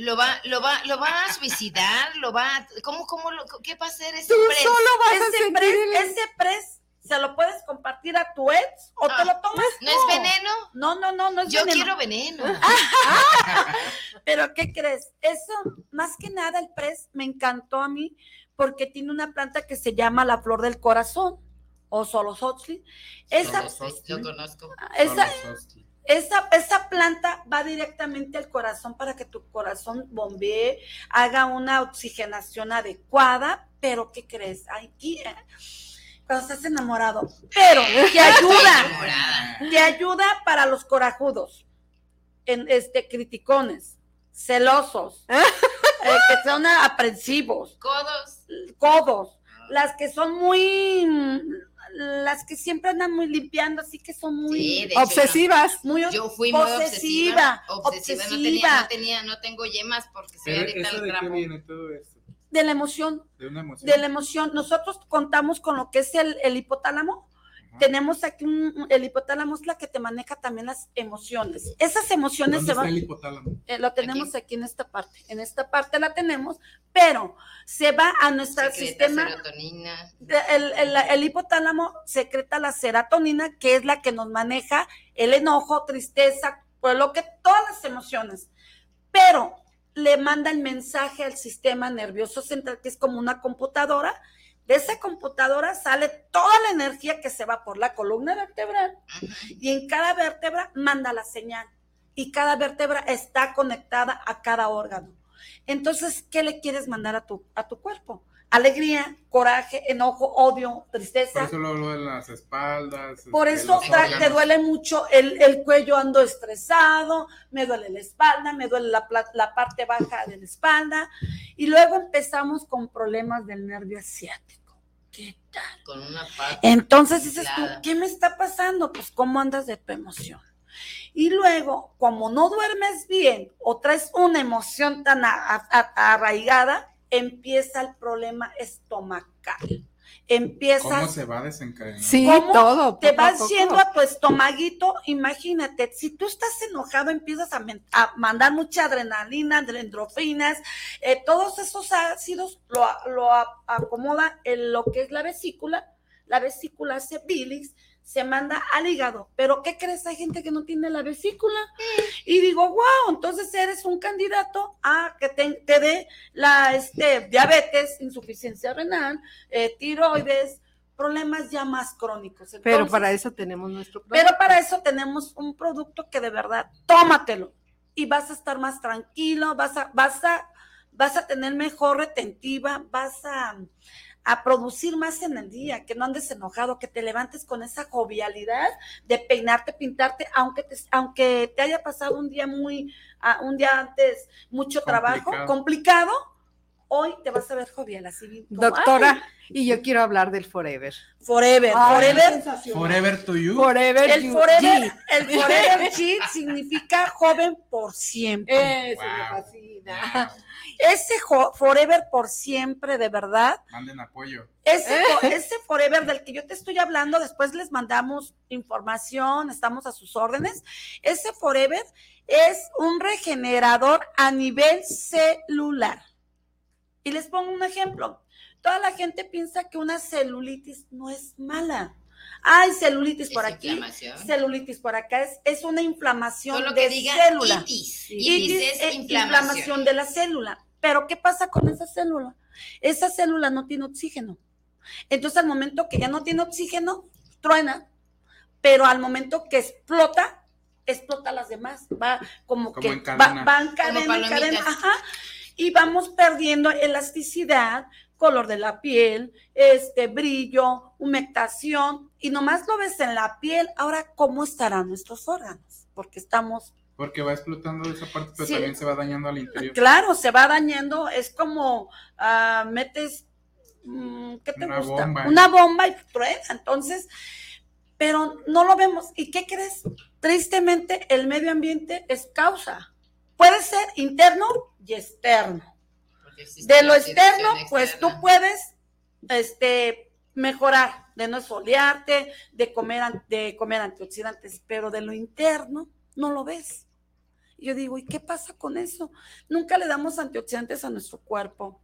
[SPEAKER 3] Lo va, lo va, lo va a suicidar, lo va, ¿cómo, cómo, lo, qué va a hacer ese
[SPEAKER 6] Tú
[SPEAKER 3] press?
[SPEAKER 6] solo vas ese a press, ese press se lo puedes compartir a tu ex o te ah, lo tomas.
[SPEAKER 3] ¿No es veneno?
[SPEAKER 6] No, no, no, no es
[SPEAKER 3] Yo
[SPEAKER 6] veneno.
[SPEAKER 3] quiero veneno.
[SPEAKER 6] Pero ¿qué crees? Eso, más que nada el press me encantó a mí porque tiene una planta que se llama la flor del corazón o solo Esa,
[SPEAKER 3] Lo conozco.
[SPEAKER 6] Esa, esa, esa, planta va directamente al corazón para que tu corazón bombee, haga una oxigenación adecuada, pero ¿qué crees? Aquí, eh, cuando estás enamorado, pero te ayuda, te ayuda para los corajudos, en, este, criticones, celosos, eh, que son aprensivos,
[SPEAKER 3] codos,
[SPEAKER 6] codos, las que son muy las que siempre andan muy limpiando, así que son muy
[SPEAKER 2] obsesivas.
[SPEAKER 3] muy yo fui muy obsesiva. Obsesiva, No, tenía, no, tenía, no tengo yemas porque se
[SPEAKER 5] el qué viene todo esto?
[SPEAKER 6] De la emoción.
[SPEAKER 5] De una emoción.
[SPEAKER 6] De la emoción. Nosotros contamos con lo que es el, el hipotálamo, tenemos aquí un, el hipotálamo es la que te maneja también las emociones. Esas emociones
[SPEAKER 5] se van. el hipotálamo?
[SPEAKER 6] Eh, lo tenemos aquí. en esta parte. En esta parte la tenemos, pero se va a nuestro sistema.
[SPEAKER 3] Serotonina.
[SPEAKER 6] El, el, el, hipotálamo secreta la serotonina, que es la que nos maneja el enojo, tristeza, pues lo que todas las emociones. Pero le manda el mensaje al sistema nervioso central, que es como una computadora, de esa computadora sale toda la energía que se va por la columna vertebral y en cada vértebra manda la señal y cada vértebra está conectada a cada órgano. Entonces, ¿qué le quieres mandar a tu, a tu cuerpo? Alegría, coraje, enojo, odio, tristeza.
[SPEAKER 5] Por eso lo duelen las espaldas.
[SPEAKER 6] Por este, eso te duele mucho el, el, cuello, ando estresado, me duele la espalda, me duele la, la parte baja de la espalda. Y luego empezamos con problemas del nervio asiático. ¿qué tal?
[SPEAKER 3] Con una pata
[SPEAKER 6] Entonces dices tú, ¿qué me está pasando? Pues, ¿cómo andas de tu emoción? Y luego, como no duermes bien o traes una emoción tan arraigada, empieza el problema estomacal empiezas.
[SPEAKER 5] ¿Cómo se va a desencadenar?
[SPEAKER 2] Sí, todo.
[SPEAKER 6] Te vas yendo a tu estomaguito, imagínate, si tú estás enojado, empiezas a, mandar mucha adrenalina, endorfinas, eh, todos esos ácidos lo, lo acomoda en lo que es la vesícula, la vesícula hace bilis, se manda al hígado. Pero ¿qué crees? Hay gente que no tiene la vesícula. Y digo, wow, entonces eres un candidato a que te, dé la este, diabetes, insuficiencia renal, eh, tiroides, problemas ya más crónicos.
[SPEAKER 2] pero para eso tenemos nuestro
[SPEAKER 6] producto. Pero para eso tenemos un producto que de verdad, tómatelo y vas a estar más tranquilo, vas a, vas a, vas a tener mejor retentiva, vas a a producir más en el día, que no andes enojado, que te levantes con esa jovialidad de peinarte, pintarte, aunque te, aunque te haya pasado un día muy, uh, un día antes, mucho trabajo, complicado, hoy te vas a ver jovial, así.
[SPEAKER 2] Doctora, y yo quiero hablar del forever.
[SPEAKER 6] Forever, forever.
[SPEAKER 5] Forever to you.
[SPEAKER 2] Forever
[SPEAKER 6] el forever, el forever significa joven por siempre.
[SPEAKER 2] Eso me fascina.
[SPEAKER 6] Ese forever por siempre, de verdad.
[SPEAKER 5] Manden apoyo.
[SPEAKER 6] Ese, ese forever del que yo te estoy hablando, después les mandamos información, estamos a sus órdenes. Ese forever es un regenerador a nivel celular. Y les pongo un ejemplo. Toda la gente piensa que una celulitis no es mala. Hay celulitis por aquí, celulitis por acá, es, es una inflamación de célula.
[SPEAKER 3] Itis.
[SPEAKER 6] es, inflamación de la célula. Pero ¿qué pasa con esa célula? Esa célula no tiene oxígeno. Entonces al momento que ya no tiene oxígeno, truena, pero al momento que explota, explota las demás, va como, que
[SPEAKER 5] en va,
[SPEAKER 6] va, en cadena, en cadena, ajá, y vamos perdiendo elasticidad, color de la piel, este brillo, humectación, y nomás lo ves en la piel. Ahora, ¿cómo estarán nuestros órganos? Porque estamos
[SPEAKER 5] Porque va explotando esa parte, pero también se va dañando al interior.
[SPEAKER 6] Claro, se va dañando, es como uh, metes, ¿qué te Una gusta? Bomba. Una bomba y truena, entonces, pero no lo vemos. ¿Y qué crees? Tristemente, el medio ambiente es causa. Puede ser interno y externo. De lo externo, pues tú puedes este, mejorar, de no esfoliarte, de comer, de comer antioxidantes, pero de lo interno no lo ves. Yo digo, ¿y qué pasa con eso? Nunca le damos antioxidantes a nuestro cuerpo.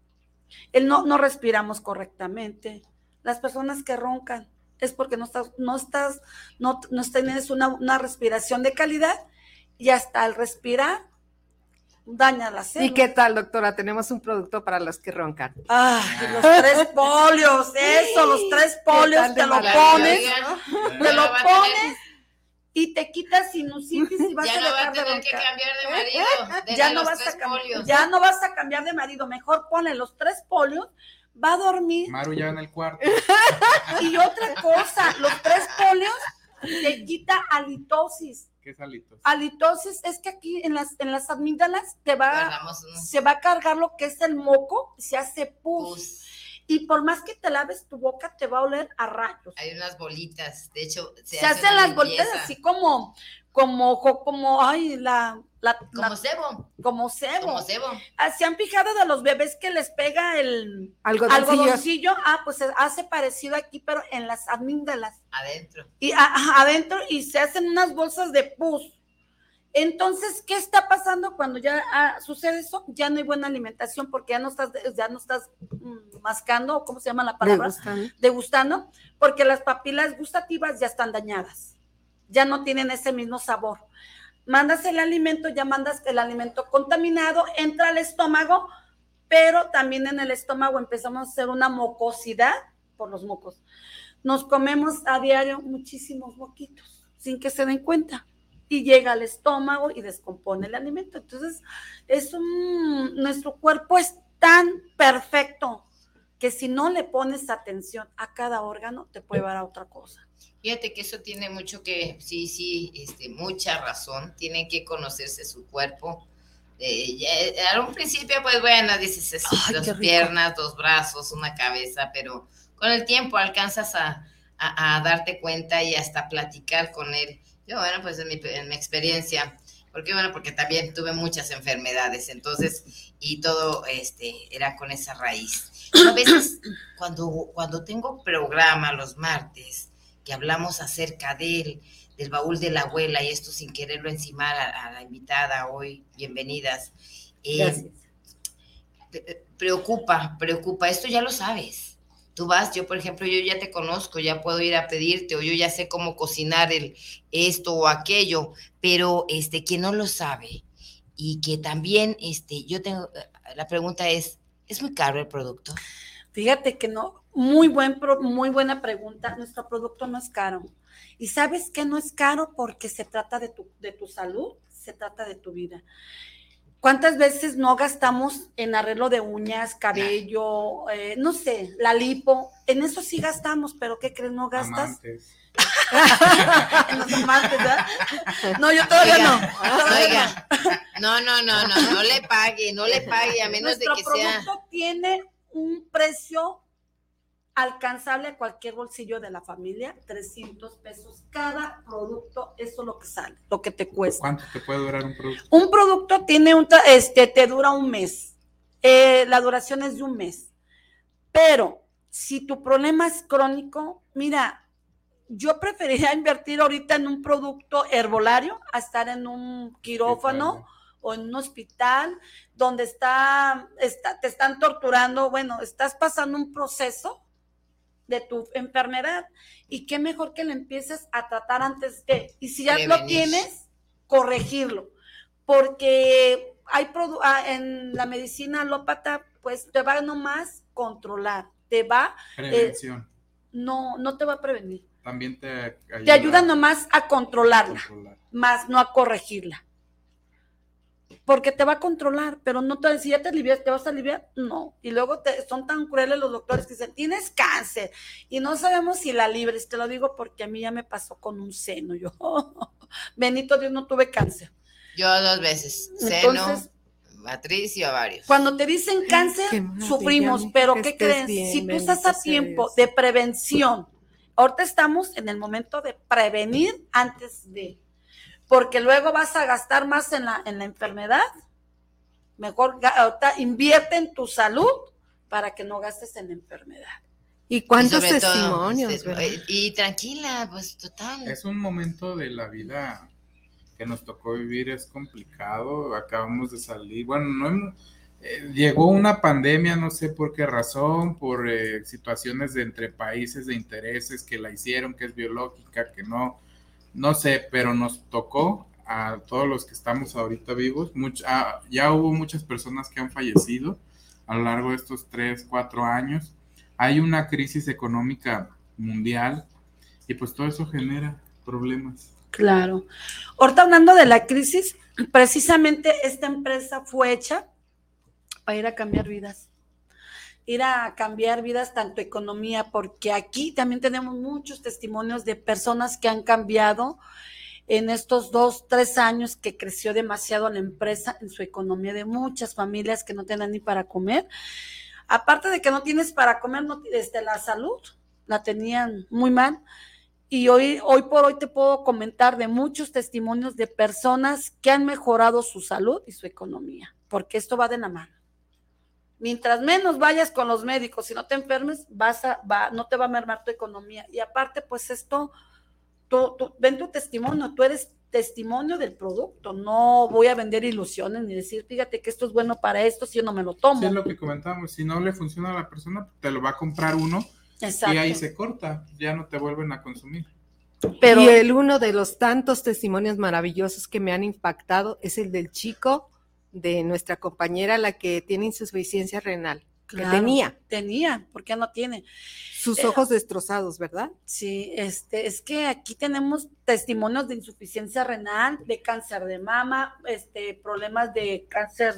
[SPEAKER 6] El no, no respiramos correctamente. Las personas que roncan es porque no estás, no estás, no, no tienes una, una respiración de calidad y hasta al respirar daña la célula.
[SPEAKER 2] ¿Y qué tal, doctora? Tenemos un producto para los que roncan.
[SPEAKER 6] Ah, los tres polios, eso, los tres polios, te lo pones, te lo pones y te quitas sinusitis y vas
[SPEAKER 3] ya
[SPEAKER 6] a
[SPEAKER 3] no vas a tener que cambiar de marido.
[SPEAKER 6] ya no vas a cambiar, ya no vas a cambiar de marido, mejor ponle los tres polios, va a dormir.
[SPEAKER 5] Maru ya en el cuarto.
[SPEAKER 6] y otra cosa, los tres polios te quita halitosis
[SPEAKER 5] ¿Qué es halitosis?
[SPEAKER 6] Halitosis es que aquí en las, en las amígdalas te va, se va a cargar lo que es el moco, se hace pus. Y por más que te laves tu boca, te va a oler a rayos.
[SPEAKER 3] Hay unas bolitas, de hecho,
[SPEAKER 6] se, hacen las bolitas así como, como, como, ay, la,
[SPEAKER 3] como cebo.
[SPEAKER 6] Como cebo.
[SPEAKER 3] Como cebo.
[SPEAKER 6] Ah, ¿Se han fijado de los bebés que les pega el
[SPEAKER 2] algodoncillo?
[SPEAKER 6] Ah, pues se hace parecido aquí, pero en las amígdalas.
[SPEAKER 3] Adentro.
[SPEAKER 6] Y adentro y se hacen unas bolsas de pus. Entonces, ¿qué está pasando cuando ya ah, sucede eso? Ya no hay buena alimentación porque ya no estás, ya no estás mm, mascando, ¿cómo se llama la palabra? Degustando. Degustando, porque las papilas gustativas ya están dañadas. Ya no tienen ese mismo sabor mandas el alimento, ya mandas el alimento contaminado, entra al estómago, pero también en el estómago empezamos a hacer una mocosidad por los mocos. Nos comemos a diario muchísimos moquitos sin que se den cuenta y llega al estómago y descompone el alimento. Entonces, es un, nuestro cuerpo es tan perfecto que si no le pones atención a cada órgano, te puede dar a otra cosa.
[SPEAKER 3] Fíjate que eso tiene mucho que, sí, sí, este, mucha razón. Tienen que conocerse su cuerpo. Eh, a un principio, pues bueno, dices, dos piernas, dos brazos, una cabeza, pero con el tiempo alcanzas a, darte cuenta y hasta platicar con él. Yo, bueno, pues en mi, en mi experiencia, porque bueno, porque también tuve muchas enfermedades, entonces, y todo este era con esa raíz. A veces, cuando, cuando tengo programa los martes, que hablamos acerca del, del baúl de la abuela y esto sin quererlo encimar a, la invitada hoy, bienvenidas. Eh, preocupa, preocupa, esto ya lo sabes. Tú vas, yo por ejemplo, yo ya te conozco, ya puedo ir a pedirte o yo ya sé cómo cocinar el esto o aquello, pero este quien no lo sabe y que también este yo tengo la pregunta es, ¿es muy caro el producto?
[SPEAKER 6] Fíjate que no, muy, buen, muy buena pregunta. Nuestro producto no es caro. ¿Y sabes que no es caro? Porque se trata de tu, de tu salud, se trata de tu vida. ¿Cuántas veces no gastamos en arreglo de uñas, cabello, eh, no sé, la lipo? En eso sí gastamos, pero ¿qué crees? ¿No gastas? en los amantes, ¿verdad? No, yo todavía no.
[SPEAKER 3] Oiga, no, no, no, no, no le pague, no le pague, a menos de que sea.
[SPEAKER 6] Nuestro producto tiene un precio alcanzable a cualquier bolsillo de la familia, 300 pesos cada producto, eso es lo que sale, lo que te cuesta.
[SPEAKER 5] ¿Cuánto te puede durar un producto?
[SPEAKER 6] Un producto tiene un, este, te dura un mes, eh, la duración es de un mes, pero si tu problema es crónico, mira, yo preferiría invertir ahorita en un producto herbolario a estar en un quirófano. o en un hospital donde está, está, te están torturando, bueno, estás pasando un proceso de tu enfermedad. Y qué mejor que lo empieces a tratar antes de, y si ya lo tienes, corregirlo. Porque hay ah, en la medicina alópata, pues te va nomás controlar, te va...
[SPEAKER 5] Eh, Prevención.
[SPEAKER 6] no, no te va a prevenir.
[SPEAKER 5] También te
[SPEAKER 6] ayuda, te ayuda nomás a controlarla, más no a corregirla porque te va a controlar, pero no te si ya te alivias, te vas a aliviar, no. Y luego te, son tan crueles los doctores que dicen, tienes cáncer y no sabemos si la libres. Te lo digo porque a mí ya me pasó con un seno. Yo, bendito Dios, no tuve cáncer.
[SPEAKER 3] Yo dos veces. Seno, matriz y ovario.
[SPEAKER 6] Cuando te dicen cáncer, sufrimos, pero ¿qué crees? si tú estás a tiempo de prevención, ahorita estamos en el momento de prevenir antes de, porque luego vas a gastar más en la, en la enfermedad. Mejor invierte en tu salud para que no gastes en la enfermedad.
[SPEAKER 2] ¿Y cuántos testimonios?
[SPEAKER 3] y tranquila, pues total.
[SPEAKER 5] Es un momento de la vida que nos tocó vivir, es complicado, acabamos de salir, bueno, no eh, llegó una pandemia, no sé por qué razón, por eh, situaciones de entre países de intereses que la hicieron, que es biológica, que no, no sé, pero nos tocó a todos los que estamos ahorita vivos, ah, ya hubo muchas personas que han fallecido a lo largo de estos tres, cuatro años hay una crisis económica mundial y pues todo eso genera problemas.
[SPEAKER 6] Claro. Ahorita hablando de la crisis, precisamente esta empresa fue hecha para ir a cambiar vidas. Ir a cambiar vidas, tanto economía, porque aquí también tenemos muchos testimonios de personas que han cambiado en estos dos, tres años que creció demasiado la empresa en su economía de muchas familias que no tienen ni para comer aparte de que no tienes para comer, no, este, la salud la tenían muy mal. Y hoy, hoy por hoy te puedo comentar de muchos testimonios de personas que han mejorado su salud y su economía, porque esto va de la mano. Mientras menos vayas con los médicos y no te enfermes, vas a, va, no te va a mermar tu economía. Y aparte, pues esto, tú, ven tu testimonio, tú eres testimonio del producto. No voy a vender ilusiones ni decir, fíjate que esto es bueno para esto si yo no me lo tomo.
[SPEAKER 5] Sí, es lo que comentábamos. Si no le funciona a la persona, te lo va a comprar uno y ahí se corta. Ya no te vuelven a consumir.
[SPEAKER 2] Pero, y el uno de los tantos testimonios maravillosos que me han impactado es el del chico de nuestra compañera, la que tiene insuficiencia renal. que tenía.
[SPEAKER 6] Tenía, porque no tiene.
[SPEAKER 2] Sus eh, ojos destrozados, ¿verdad?
[SPEAKER 6] Sí, este, es que aquí tenemos testimonios de insuficiencia renal, de cáncer de mama, este, problemas de cáncer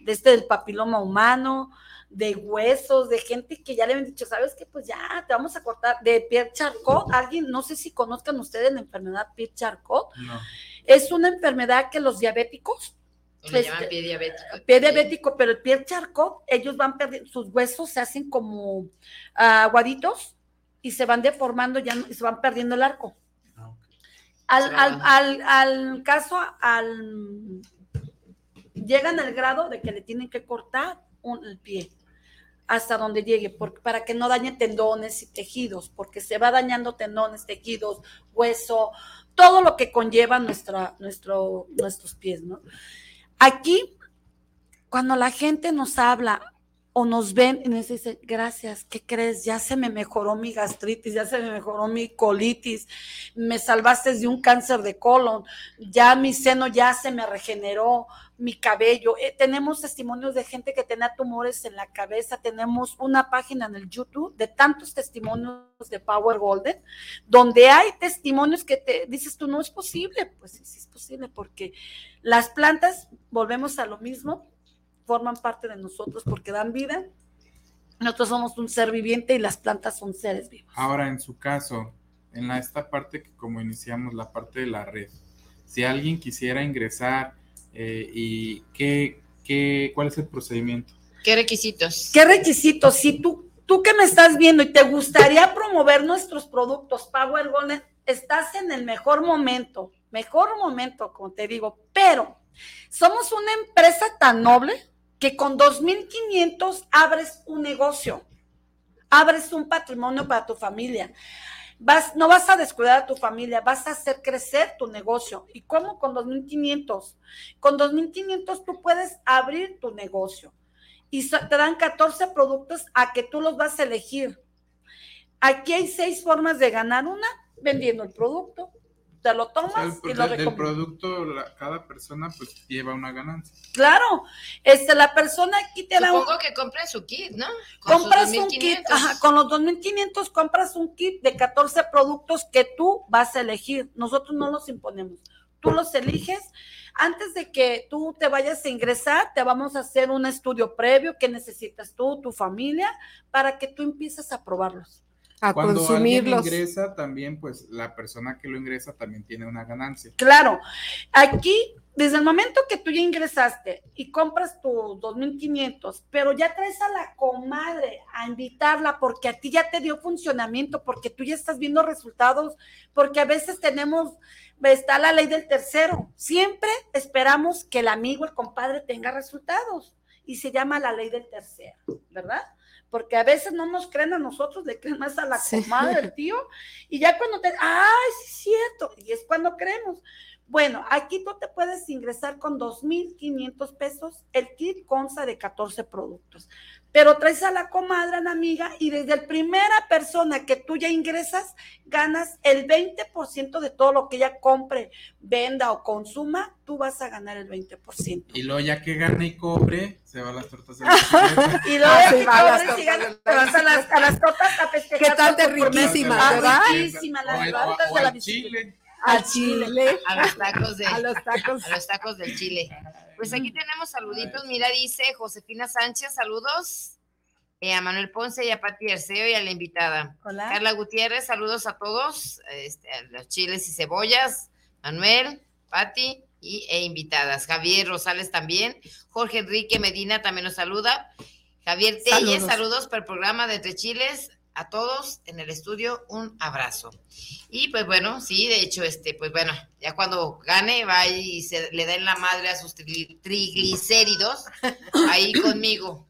[SPEAKER 6] de este del papiloma humano, de huesos, de gente que ya le habían dicho, ¿sabes qué? Pues ya te vamos a cortar, de Pierre Charcot, alguien, no sé si conozcan ustedes la enfermedad Pierre Charcot, no. es una enfermedad que los diabéticos
[SPEAKER 3] le llaman este, pie diabético.
[SPEAKER 6] Pie diabético, pero el pie charco, ellos van perdiendo, sus huesos se hacen como aguaditos y se van deformando ya y se van perdiendo el arco. Ah, al, al, al, al, caso, al llegan al grado de que le tienen que cortar un, el pie hasta donde llegue, para que no dañe tendones y tejidos, porque se va dañando tendones, tejidos, hueso, todo lo que conlleva nuestra, nuestro, nuestros pies, ¿no? Aquí, cuando la gente nos habla o nos ven y nos dice, gracias, ¿qué crees? Ya se me mejoró mi gastritis, ya se me mejoró mi colitis, me salvaste de un cáncer de colon, ya mi seno ya se me regeneró, mi cabello. Eh, tenemos testimonios de gente que tenía tumores en la cabeza, tenemos una página en el YouTube de tantos testimonios de Power Golden, donde hay testimonios que te dices tú, no es posible, pues sí, sí es posible, porque las plantas, volvemos a lo mismo, forman parte de nosotros porque dan vida. Nosotros somos un ser viviente y las plantas son seres vivos.
[SPEAKER 5] Ahora, en su caso, en la, esta parte que como iniciamos, la parte de la red, si alguien quisiera ingresar eh, y qué, qué, cuál es el procedimiento.
[SPEAKER 3] ¿Qué requisitos?
[SPEAKER 6] ¿Qué requisitos? Si tú, tú que me estás viendo y te gustaría promover nuestros productos Power Golden, estás en el mejor momento, mejor momento, como te digo, pero somos una empresa tan noble que con 2.500 abres un negocio, abres un patrimonio para tu familia. Vas, no vas a descuidar a tu familia, vas a hacer crecer tu negocio. ¿Y cómo con 2.500? Con 2.500 tú puedes abrir tu negocio y te dan 14 productos a que tú los vas a elegir. Aquí hay seis formas de ganar una, vendiendo el producto, te lo tomas y lo
[SPEAKER 5] Del producto, cada persona pues lleva una ganancia.
[SPEAKER 6] Claro, este, la persona aquí te
[SPEAKER 3] da Supongo que compra su kit, ¿no?
[SPEAKER 6] compras un kit, ajá, con los 2.500 compras un kit de 14 productos que tú vas a elegir. Nosotros no los imponemos. Tú los eliges. Antes de que tú te vayas a ingresar, te vamos a hacer un estudio previo que necesitas tú, tu familia, para que tú empieces a probarlos
[SPEAKER 2] a Cuando consumirlos.
[SPEAKER 5] Alguien ingresa, también, pues la persona que lo ingresa también tiene una ganancia.
[SPEAKER 6] Claro, aquí desde el momento que tú ya ingresaste y compras tu 2.500, pero ya traes a la comadre a invitarla porque a ti ya te dio funcionamiento, porque tú ya estás viendo resultados, porque a veces tenemos, está la ley del tercero. Siempre esperamos que el amigo, el compadre tenga resultados y se llama la ley del tercero, ¿verdad? Porque a veces no nos creen a nosotros, le creen más a la comadre, el tío, y ya cuando te, ay, sí es cierto, y es cuando creemos. Bueno, aquí tú te puedes ingresar con 2.500 pesos. El kit consta de 14 productos. Pero traes a la comadre, a la amiga, y desde la primera persona que tú ya ingresas, ganas el 20% de todo lo que ella compre, venda o consuma, tú vas a ganar el 20%.
[SPEAKER 5] Y luego ya que gane y cobre, se van las tortas de
[SPEAKER 6] la Y luego ya que cobre, y gane, te vas a las, a las tortas a festejar.
[SPEAKER 2] ¿Qué tal de riquísima,
[SPEAKER 6] ¿verdad? Riquísima, las tortas de la
[SPEAKER 5] Chile
[SPEAKER 2] al chile.
[SPEAKER 3] A los tacos de,
[SPEAKER 2] a los tacos.
[SPEAKER 3] A los tacos del chile. Pues aquí tenemos saluditos. Mira, dice Josefina Sánchez, saludos. Eh, a Manuel Ponce y a Pati Arceo y a la invitada.
[SPEAKER 6] Hola.
[SPEAKER 3] Carla Gutiérrez, saludos a todos. Este, a los chiles y cebollas. Manuel, Pati y, e invitadas. Javier Rosales también. Jorge Enrique Medina también nos saluda. Javier Telles, saludos, saludos para el programa de Entre Chiles a todos en el estudio un abrazo. Y pues bueno, sí, de hecho, este, pues bueno, ya cuando gane va y se le den la madre a sus triglicéridos ahí conmigo.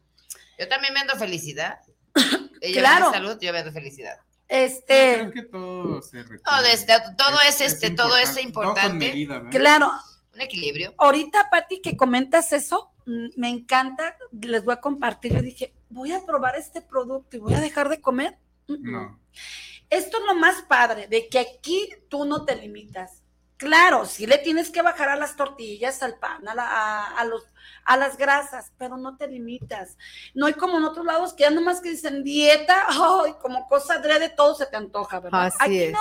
[SPEAKER 3] Yo también me ando felicidad. Ella
[SPEAKER 6] claro.
[SPEAKER 3] salud, yo vendo felicidad.
[SPEAKER 6] Este,
[SPEAKER 5] creo que todo se
[SPEAKER 3] todo, este, todo es, este, todo es importante.
[SPEAKER 6] claro.
[SPEAKER 3] Un equilibrio.
[SPEAKER 6] Ahorita, Pati, que comentas eso, mm, me encanta, les voy a compartir. Yo dije, voy a probar este producto y voy a dejar de comer.
[SPEAKER 5] No.
[SPEAKER 6] Esto es lo más padre, de que aquí tú no te limitas. Claro, sí le tienes que bajar a las tortillas, al pan, a, los, a las grasas, pero no te limitas. No hay como en otros lados que ya nomás que dicen dieta, ay, como cosa de todo se te antoja, ¿verdad? aquí no,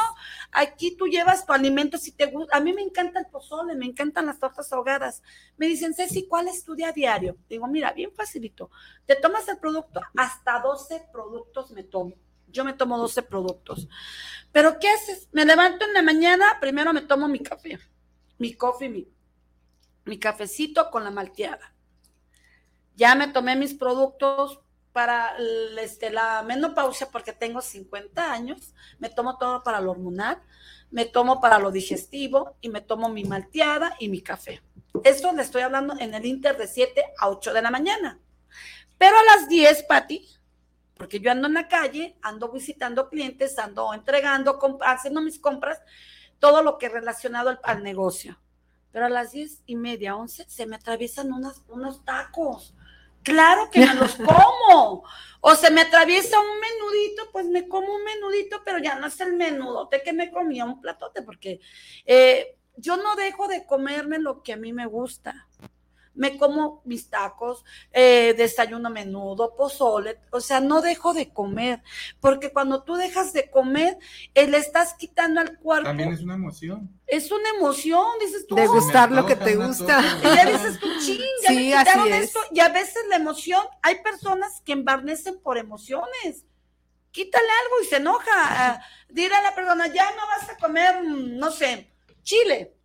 [SPEAKER 6] aquí tú llevas tu alimento si te gusta. A mí me encanta el pozole, me encantan las tortas ahogadas. Me dicen, Ceci, ¿cuál es tu día diario? Digo, mira, bien facilito. Te tomas el producto, hasta 12 productos me tomo yo me tomo 12 productos. Pero ¿qué haces? Me levanto en la mañana, primero me tomo mi café, mi coffee, mi, mi cafecito con la malteada. Ya me tomé mis productos para este, la menopausia porque tengo 50 años, me tomo todo para lo hormonal, me tomo para lo digestivo y me tomo mi malteada y mi café. Eso le estoy hablando en el Inter de 7 a 8 de la mañana. Pero a las 10, Pati, porque yo ando en la calle, ando visitando clientes, ando entregando, haciendo mis compras, todo lo que es relacionado al, negocio. Pero a las diez y media, once, se me atraviesan unos tacos. Claro que me los como. O se me atraviesa un menudito, pues me como un menudito, pero ya no es el menudote que me comía un platote, porque eh, yo no dejo de comerme lo que a mí me gusta me como mis tacos, eh, desayuno menudo, pozole, o sea, no dejo de comer, porque cuando tú dejas de comer, eh, le estás quitando al cuerpo.
[SPEAKER 5] También es una emoción.
[SPEAKER 6] Es una emoción, dices tú.
[SPEAKER 2] De gustar lo que te gusta.
[SPEAKER 6] Y ya dices tú, ching, ya me quitaron esto. Y a veces la emoción, hay personas que embarnecen por emociones. Quítale algo y se enoja. Dile a la persona, ya no vas a comer, mm, no sé, chile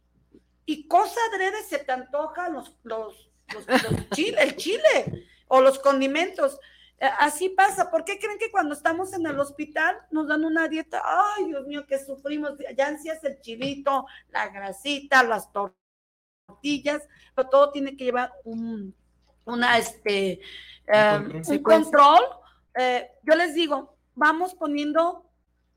[SPEAKER 6] y cosa adrede se te antoja los, los, chile, el chile o los condimentos. Eh, así pasa. ¿Por qué creen que cuando estamos en el hospital nos dan una dieta? Ay, Dios mío, que sufrimos. Ya ansias el chilito, la grasita, las tortillas, pero todo tiene que llevar un, una, este, un um, control. Eh, yo les digo, vamos poniendo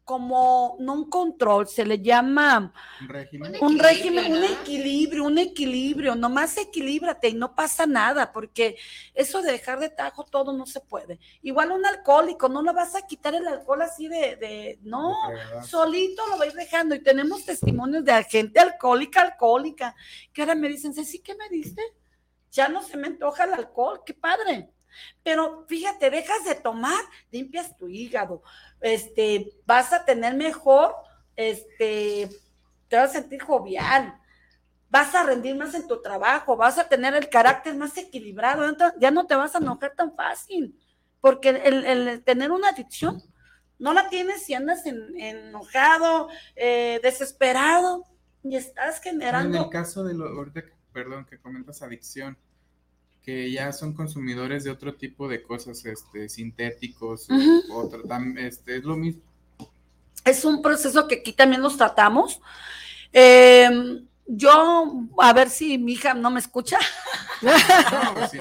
[SPEAKER 6] como, no un control, se le llama
[SPEAKER 5] un régimen,
[SPEAKER 6] un, régimen, un equilibrio, un equilibrio, nomás equilíbrate y no pasa nada, porque eso de dejar de tajo todo no se puede. Igual un alcohólico, no lo vas a quitar el alcohol así de, de no, solito lo vais dejando y tenemos testimonios de gente alcohólica, alcohólica, que ahora me dicen, sí, ¿qué me diste? Ya no se me antoja el alcohol, qué padre. Pero fíjate, dejas de tomar, limpias tu hígado, este, vas a tener mejor, este, te vas a sentir jovial, vas a rendir más en tu trabajo, vas a tener el carácter más equilibrado, ya no te vas a enojar tan fácil, porque el, tener una adicción no la tienes si andas enojado, eh, desesperado, y estás generando.
[SPEAKER 5] En el caso de lo, perdón, que comentas adicción, que ya son consumidores de otro tipo de cosas, este, sintéticos, o, este, es lo mismo.
[SPEAKER 6] Es un proceso que aquí también los tratamos. Em, yo, a ver si mi hija no me escucha. Pues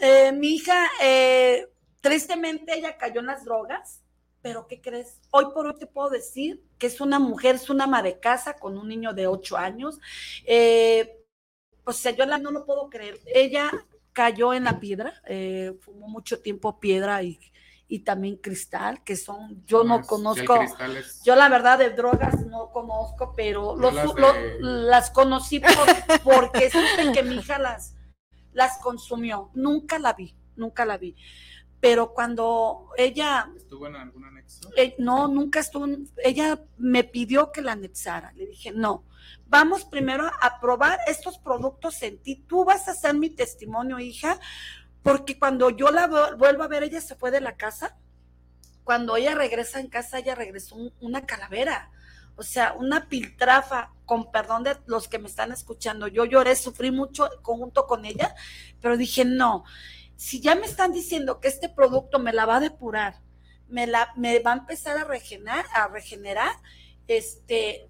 [SPEAKER 6] eh, mi hija, eh, tristemente, ella cayó en las drogas pero ¿qué crees? Hoy por hoy te puedo decir que es una mujer, es una ama de casa con un niño de ocho años. Eh, o sea, yo la, no lo puedo creer. Ella cayó en la piedra, eh, fumó mucho tiempo piedra y, y también cristal, que son, yo no, conozco, yo la verdad de drogas no conozco, pero las, conocí porque supe que mi hija las, las consumió. Nunca la vi, nunca la vi pero cuando ella...
[SPEAKER 5] ¿Estuvo en algún anexo?
[SPEAKER 6] Eh, no, nunca estuvo, ella me pidió que la anexara, le dije, no, vamos primero a probar estos productos en ti, tú vas a ser mi testimonio, hija, porque cuando yo la vuelvo a ver, ella se fue de la casa, cuando ella regresa en casa, ella regresó una calavera, o sea, una piltrafa, con perdón de los que me están escuchando, yo lloré, sufrí mucho junto con ella, pero dije, no, si ya me están diciendo que este producto me la va a depurar, me, la, me va a empezar a regenerar, a regenerar, este,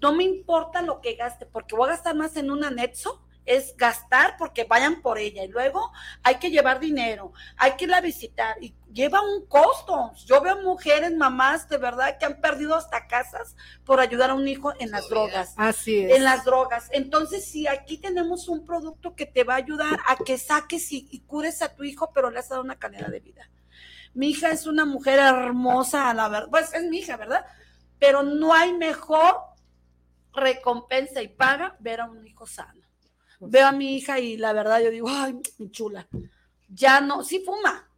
[SPEAKER 6] no me importa lo que gaste, porque voy a gastar más en un anexo es gastar porque vayan por ella y luego hay que llevar dinero, hay que irla a visitar y lleva un costo. Yo veo mujeres, mamás de verdad que han perdido hasta casas por ayudar a un hijo en las drogas.
[SPEAKER 2] Así es.
[SPEAKER 6] En las drogas. Entonces, si aquí tenemos un producto que te va a ayudar a que saques y, cures a tu hijo, pero le has dado una calidad de vida. Mi hija es una mujer hermosa, a la verdad, pues es mi hija, ¿verdad? Pero no hay mejor recompensa y paga ver a un hijo sano. Veo a mi hija y la verdad yo digo, ay, mi chula, ya no, sí fuma.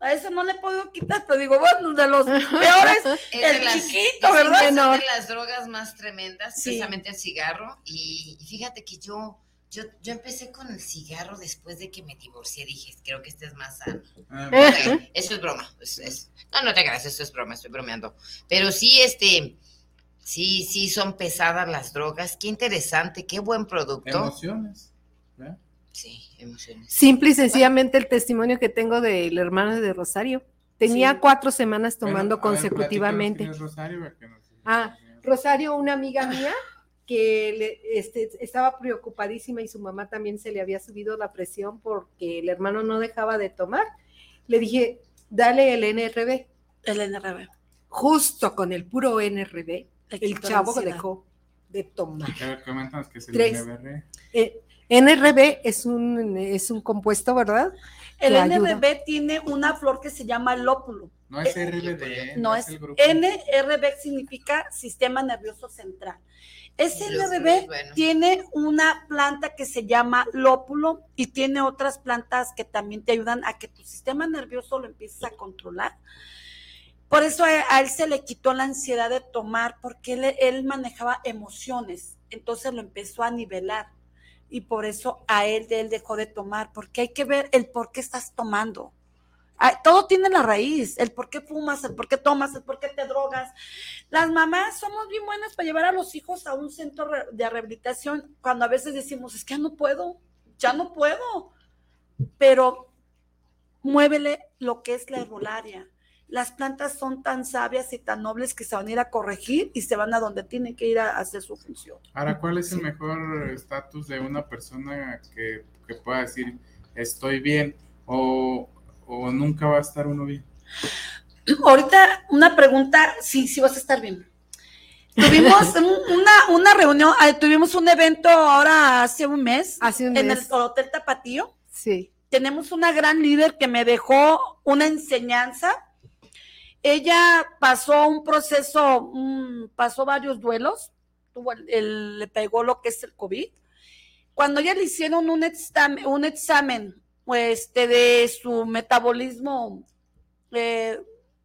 [SPEAKER 6] A eso no le puedo quitar, pero digo, bueno, de los peores, el chiquito, ¿verdad?
[SPEAKER 3] Es de las drogas más tremendas, precisamente el cigarro. Y, fíjate que yo, yo, yo empecé con el cigarro después de que me divorcié. Dije, creo que este es más sano. Ah, eso es broma. no, no te creas, eso es broma, estoy bromeando. Pero sí, este, Sí, sí, son pesadas las drogas. Qué interesante, qué buen producto.
[SPEAKER 5] Emociones.
[SPEAKER 3] Sí, emociones.
[SPEAKER 2] Simple y sencillamente el testimonio que tengo del hermano de Rosario. Tenía cuatro semanas tomando consecutivamente.
[SPEAKER 5] Rosario?
[SPEAKER 2] ah, Rosario, una amiga mía que le, este, estaba preocupadísima y su mamá también se le había subido la presión porque el hermano no dejaba de tomar. Le dije, dale el NRB.
[SPEAKER 6] El NRB.
[SPEAKER 2] Justo con el puro NRB el chavo dejó de tomar.
[SPEAKER 5] que es el NRB?
[SPEAKER 2] Eh, NRB es un, es un compuesto, ¿verdad?
[SPEAKER 6] El NRB tiene una flor que se llama lópulo.
[SPEAKER 5] No es eh, RBD.
[SPEAKER 6] No, es, NRB significa sistema nervioso central. Ese NRB tiene una planta que se llama lópulo y tiene otras plantas que también te ayudan a que tu sistema nervioso lo empieces a controlar por eso a, él se le quitó la ansiedad de tomar, porque él, manejaba emociones, entonces lo empezó a nivelar. Y por eso a él, él dejó de tomar, porque hay que ver el por qué estás tomando. Todo tiene la raíz, el por qué fumas, el por qué tomas, el por qué te drogas. Las mamás somos bien buenas para llevar a los hijos a un centro de rehabilitación cuando a veces decimos, es que ya no puedo, ya no puedo. Pero muévele lo que es la herbolaria las plantas son tan sabias y tan nobles que se van a ir a corregir y se van a donde tienen que ir a hacer su función.
[SPEAKER 5] Ahora, ¿cuál es el mejor estatus de una persona que, pueda decir estoy bien o, nunca va a estar uno bien?
[SPEAKER 6] Ahorita una pregunta, sí, sí vas a estar bien. Tuvimos una, una reunión, ah, tuvimos un evento ahora hace un mes,
[SPEAKER 2] hace un
[SPEAKER 6] en el Hotel Tapatío.
[SPEAKER 2] Sí.
[SPEAKER 6] Tenemos una gran líder que me dejó una enseñanza ella pasó un proceso, pasó varios duelos, tuvo le pegó lo que es el COVID. Cuando ella le hicieron un examen, un examen este, de su metabolismo, eh,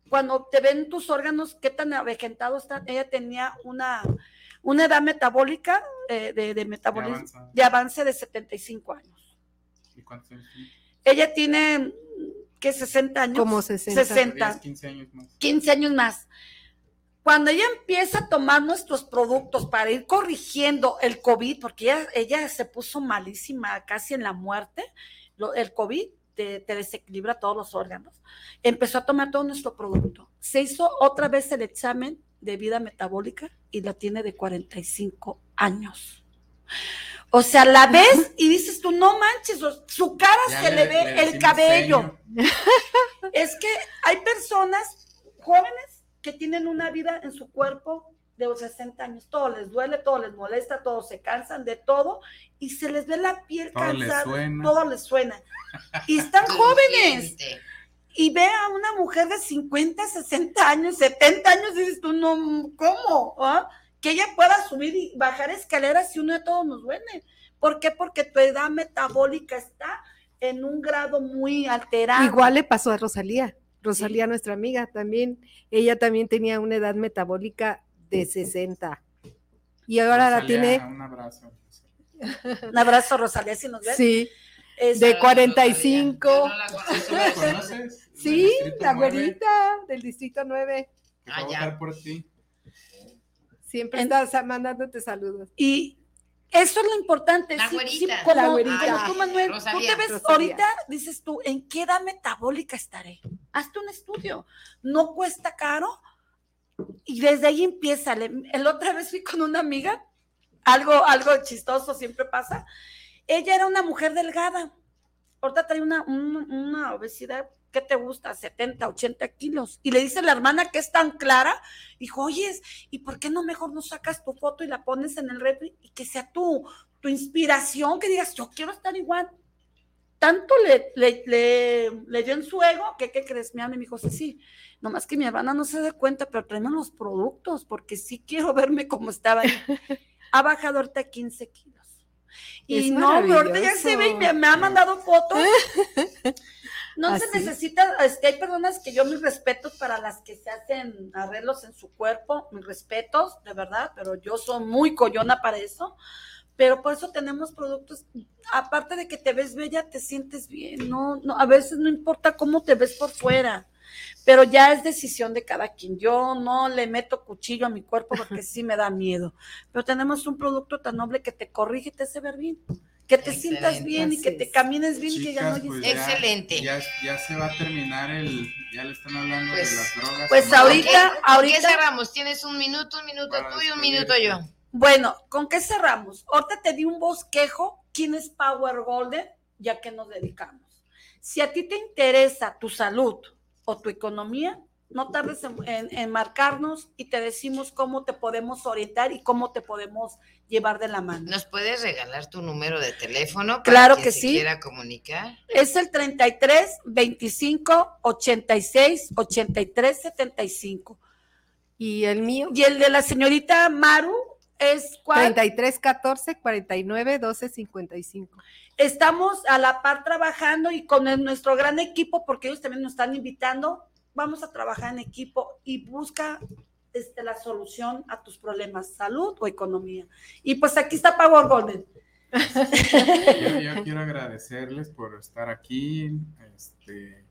[SPEAKER 6] cuando te ven tus órganos, qué tan avejentados están, ella tenía una, una edad metabólica eh, de, metabolismo, de, avance de 75 años.
[SPEAKER 5] ¿Y cuántos años?
[SPEAKER 6] Ella tiene que 60 años.
[SPEAKER 2] Como 60.
[SPEAKER 6] 60.
[SPEAKER 5] 15 años más.
[SPEAKER 6] 15 años más. Cuando ella empieza a tomar nuestros productos para ir corrigiendo el COVID, porque ella, ella se puso malísima, casi en la muerte, el COVID te, te, desequilibra todos los órganos. Empezó a tomar todo nuestro producto. Se hizo otra vez el examen de vida metabólica y la tiene de 45 años. O sea, la ves y dices tú, no manches, su cara se le, ve el cabello. es que hay personas jóvenes que tienen una vida en su cuerpo de 60 años, todo les duele, todo les molesta, todos se cansan de todo y se les ve la piel cansada, todo les suena. Y están jóvenes. Y ve a una mujer de 50, 60 años, 70 años, y dices tú, no, ¿cómo? ¿Ah? Que ella pueda subir y bajar escaleras si uno de todos nos duele. ¿Por qué? Porque tu edad metabólica está en un grado muy alterado.
[SPEAKER 2] Igual le pasó a Rosalía. Rosalía, nuestra amiga, también, ella también tenía una edad metabólica de 60. Y ahora la tiene.
[SPEAKER 5] Un abrazo.
[SPEAKER 6] un abrazo, Rosalía, si nos ves.
[SPEAKER 2] Sí. de 45. Sí, la güerita del distrito 9.
[SPEAKER 5] Ah, ya. por ti.
[SPEAKER 2] Siempre estás mandándote saludos.
[SPEAKER 6] Y eso es lo importante.
[SPEAKER 3] La güerita.
[SPEAKER 6] la güerita. tú, Manuel, tú te ves ahorita, dices tú, ¿en qué edad metabólica estaré? Hazte un estudio. No cuesta caro y desde ahí empieza. El otra vez fui con una amiga, algo, algo chistoso siempre pasa. Ella era una mujer delgada. Ahorita trae una, una, obesidad ¿qué te gusta? 70, 80 kilos. Y le dice la hermana que es tan clara, dijo, oye, ¿y por qué no mejor no sacas tu foto y la pones en el refri y que sea tu, tu inspiración, que digas, yo quiero estar igual? Tanto le, le, le, dio en su ego que, ¿qué crees? Mi me dijo, sí, sí, nomás que mi hermana no se dé cuenta, pero tráeme los productos, porque sí quiero verme como estaba ahí. ha bajado ahorita 15 kilos. Y no, ahorita ya se ve y me, ha mandado fotos. No se necesita, que hay personas que yo mis respetos para las que se hacen arreglos en su cuerpo, mis respetos, de verdad, pero yo soy muy collona para eso. Pero por eso tenemos productos, aparte de que te ves bella, te sientes bien, no, no, a veces no importa cómo te ves por fuera pero ya es decisión de cada quien. Yo no le meto cuchillo a mi cuerpo porque sí me da miedo, pero tenemos un producto tan noble que te corrige y te hace ver bien. Que te sientas bien y que te camines bien y que ya no
[SPEAKER 3] pues Excelente.
[SPEAKER 5] Ya, ya, se va a terminar el, ya le están hablando de
[SPEAKER 6] pues,
[SPEAKER 5] las drogas.
[SPEAKER 6] Pues ahorita, ahorita.
[SPEAKER 3] ¿Qué cerramos? Tienes un minuto, un minuto tú y un minuto yo.
[SPEAKER 6] Bueno, ¿con qué cerramos? Ahorita te di un bosquejo. ¿Quién es Power Golden? Ya que nos dedicamos. Si a ti te interesa tu salud, o tu economía, no tardes en, marcarnos y te decimos cómo te podemos orientar y cómo te podemos llevar de la mano.
[SPEAKER 3] ¿Nos puedes regalar tu número de teléfono?
[SPEAKER 6] Para claro que sí.
[SPEAKER 3] quiera comunicar.
[SPEAKER 6] Es el 33 25 86 83 75.
[SPEAKER 2] ¿Y el mío?
[SPEAKER 6] Y el de la señorita Maru es
[SPEAKER 2] ¿cuál? 33 14 49 12 55
[SPEAKER 6] estamos a la par trabajando y con nuestro gran equipo, porque ellos también nos están invitando, vamos a trabajar en equipo y busca este, la solución a tus problemas, salud o economía. Y pues aquí está Power Golden.
[SPEAKER 5] Yo, quiero agradecerles por estar aquí. Este,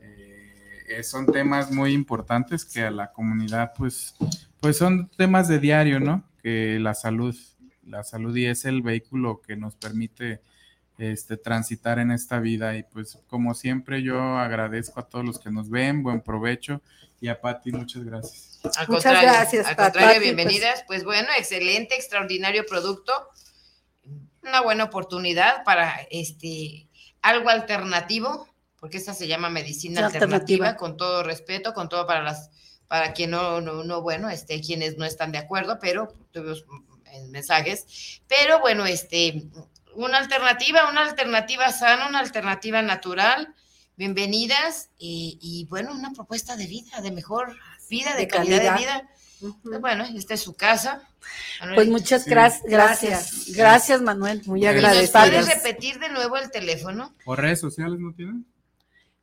[SPEAKER 5] eh, son temas muy importantes que a la comunidad, pues, pues son temas de diario, ¿no? Que la salud, la salud y es el vehículo que nos permite este, transitar en esta vida. Y pues como siempre yo agradezco a todos los que nos ven, buen provecho. Y a Patti, muchas gracias.
[SPEAKER 2] muchas gracias,
[SPEAKER 3] al contrario, pues. bienvenidas. Pues. bueno, excelente, extraordinario producto. Una buena oportunidad para este algo alternativo, porque esta se llama medicina alternativa, con todo respeto, con todo para las para quien no, no, no, bueno, este, quienes no están de acuerdo, pero tuvimos mensajes, pero bueno, este, una alternativa, una alternativa sana, una alternativa natural. Bienvenidas y, bueno, una propuesta de vida, de mejor vida, de, calidad, de vida. Bueno, esta es su casa.
[SPEAKER 6] pues muchas gracias, gracias, gracias Manuel, muy agradecida.
[SPEAKER 3] ¿Puedes repetir de nuevo el teléfono?
[SPEAKER 5] ¿O redes sociales no tienen?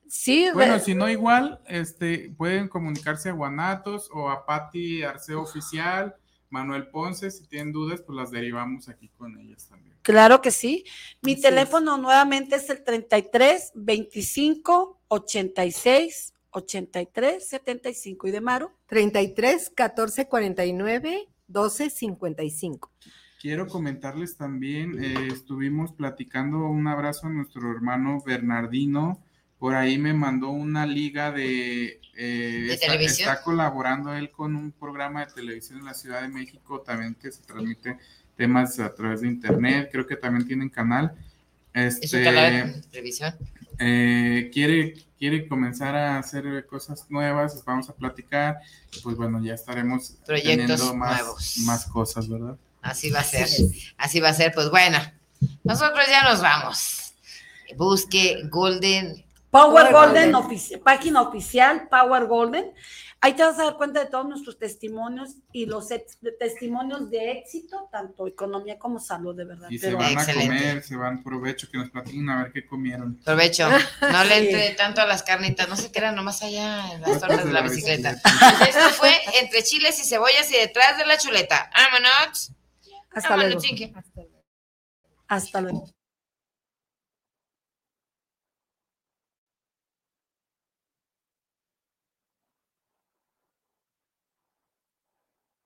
[SPEAKER 6] Sí.
[SPEAKER 5] Bueno, si no igual, este, pueden comunicarse a Guanatos o a Patti Arceo Oficial, Manuel Ponce, si tienen dudas, pues las derivamos aquí con ellas también.
[SPEAKER 6] Claro que sí. Mi teléfono nuevamente es el 33 25 86 83 75 y de Maro
[SPEAKER 2] 33 14 49 12 55.
[SPEAKER 5] Quiero comentarles también, eh, estuvimos platicando un abrazo a nuestro hermano Bernardino, por ahí me mandó una liga de,
[SPEAKER 3] eh, está, televisión.
[SPEAKER 5] Está colaborando él con un programa de televisión en la Ciudad de México, también que se transmite temas a través de internet, creo que también tienen canal. Este,
[SPEAKER 3] ¿Es un canal de televisión?
[SPEAKER 5] Eh, quiere, quiere comenzar a hacer cosas nuevas, vamos a platicar, pues bueno, ya estaremos
[SPEAKER 3] teniendo
[SPEAKER 5] más,
[SPEAKER 3] nuevos.
[SPEAKER 5] más cosas, ¿verdad?
[SPEAKER 3] Así va a ser, así va a ser, pues bueno, nosotros ya nos vamos. Busque Golden.
[SPEAKER 6] Power, Golden, página oficial, Power Golden. Ahí te vas a dar cuenta de todos nuestros testimonios y los testimonios de éxito, tanto economía como salud, de verdad.
[SPEAKER 5] Y se van a comer, se van provecho, que nos platiquen a ver qué comieron.
[SPEAKER 3] Provecho, no le entre tanto a las carnitas, no se quedan nomás allá en las torres de la bicicleta. Esto fue entre chiles y cebollas y detrás de la chuleta. Vámonos.
[SPEAKER 6] Hasta luego. Hasta luego.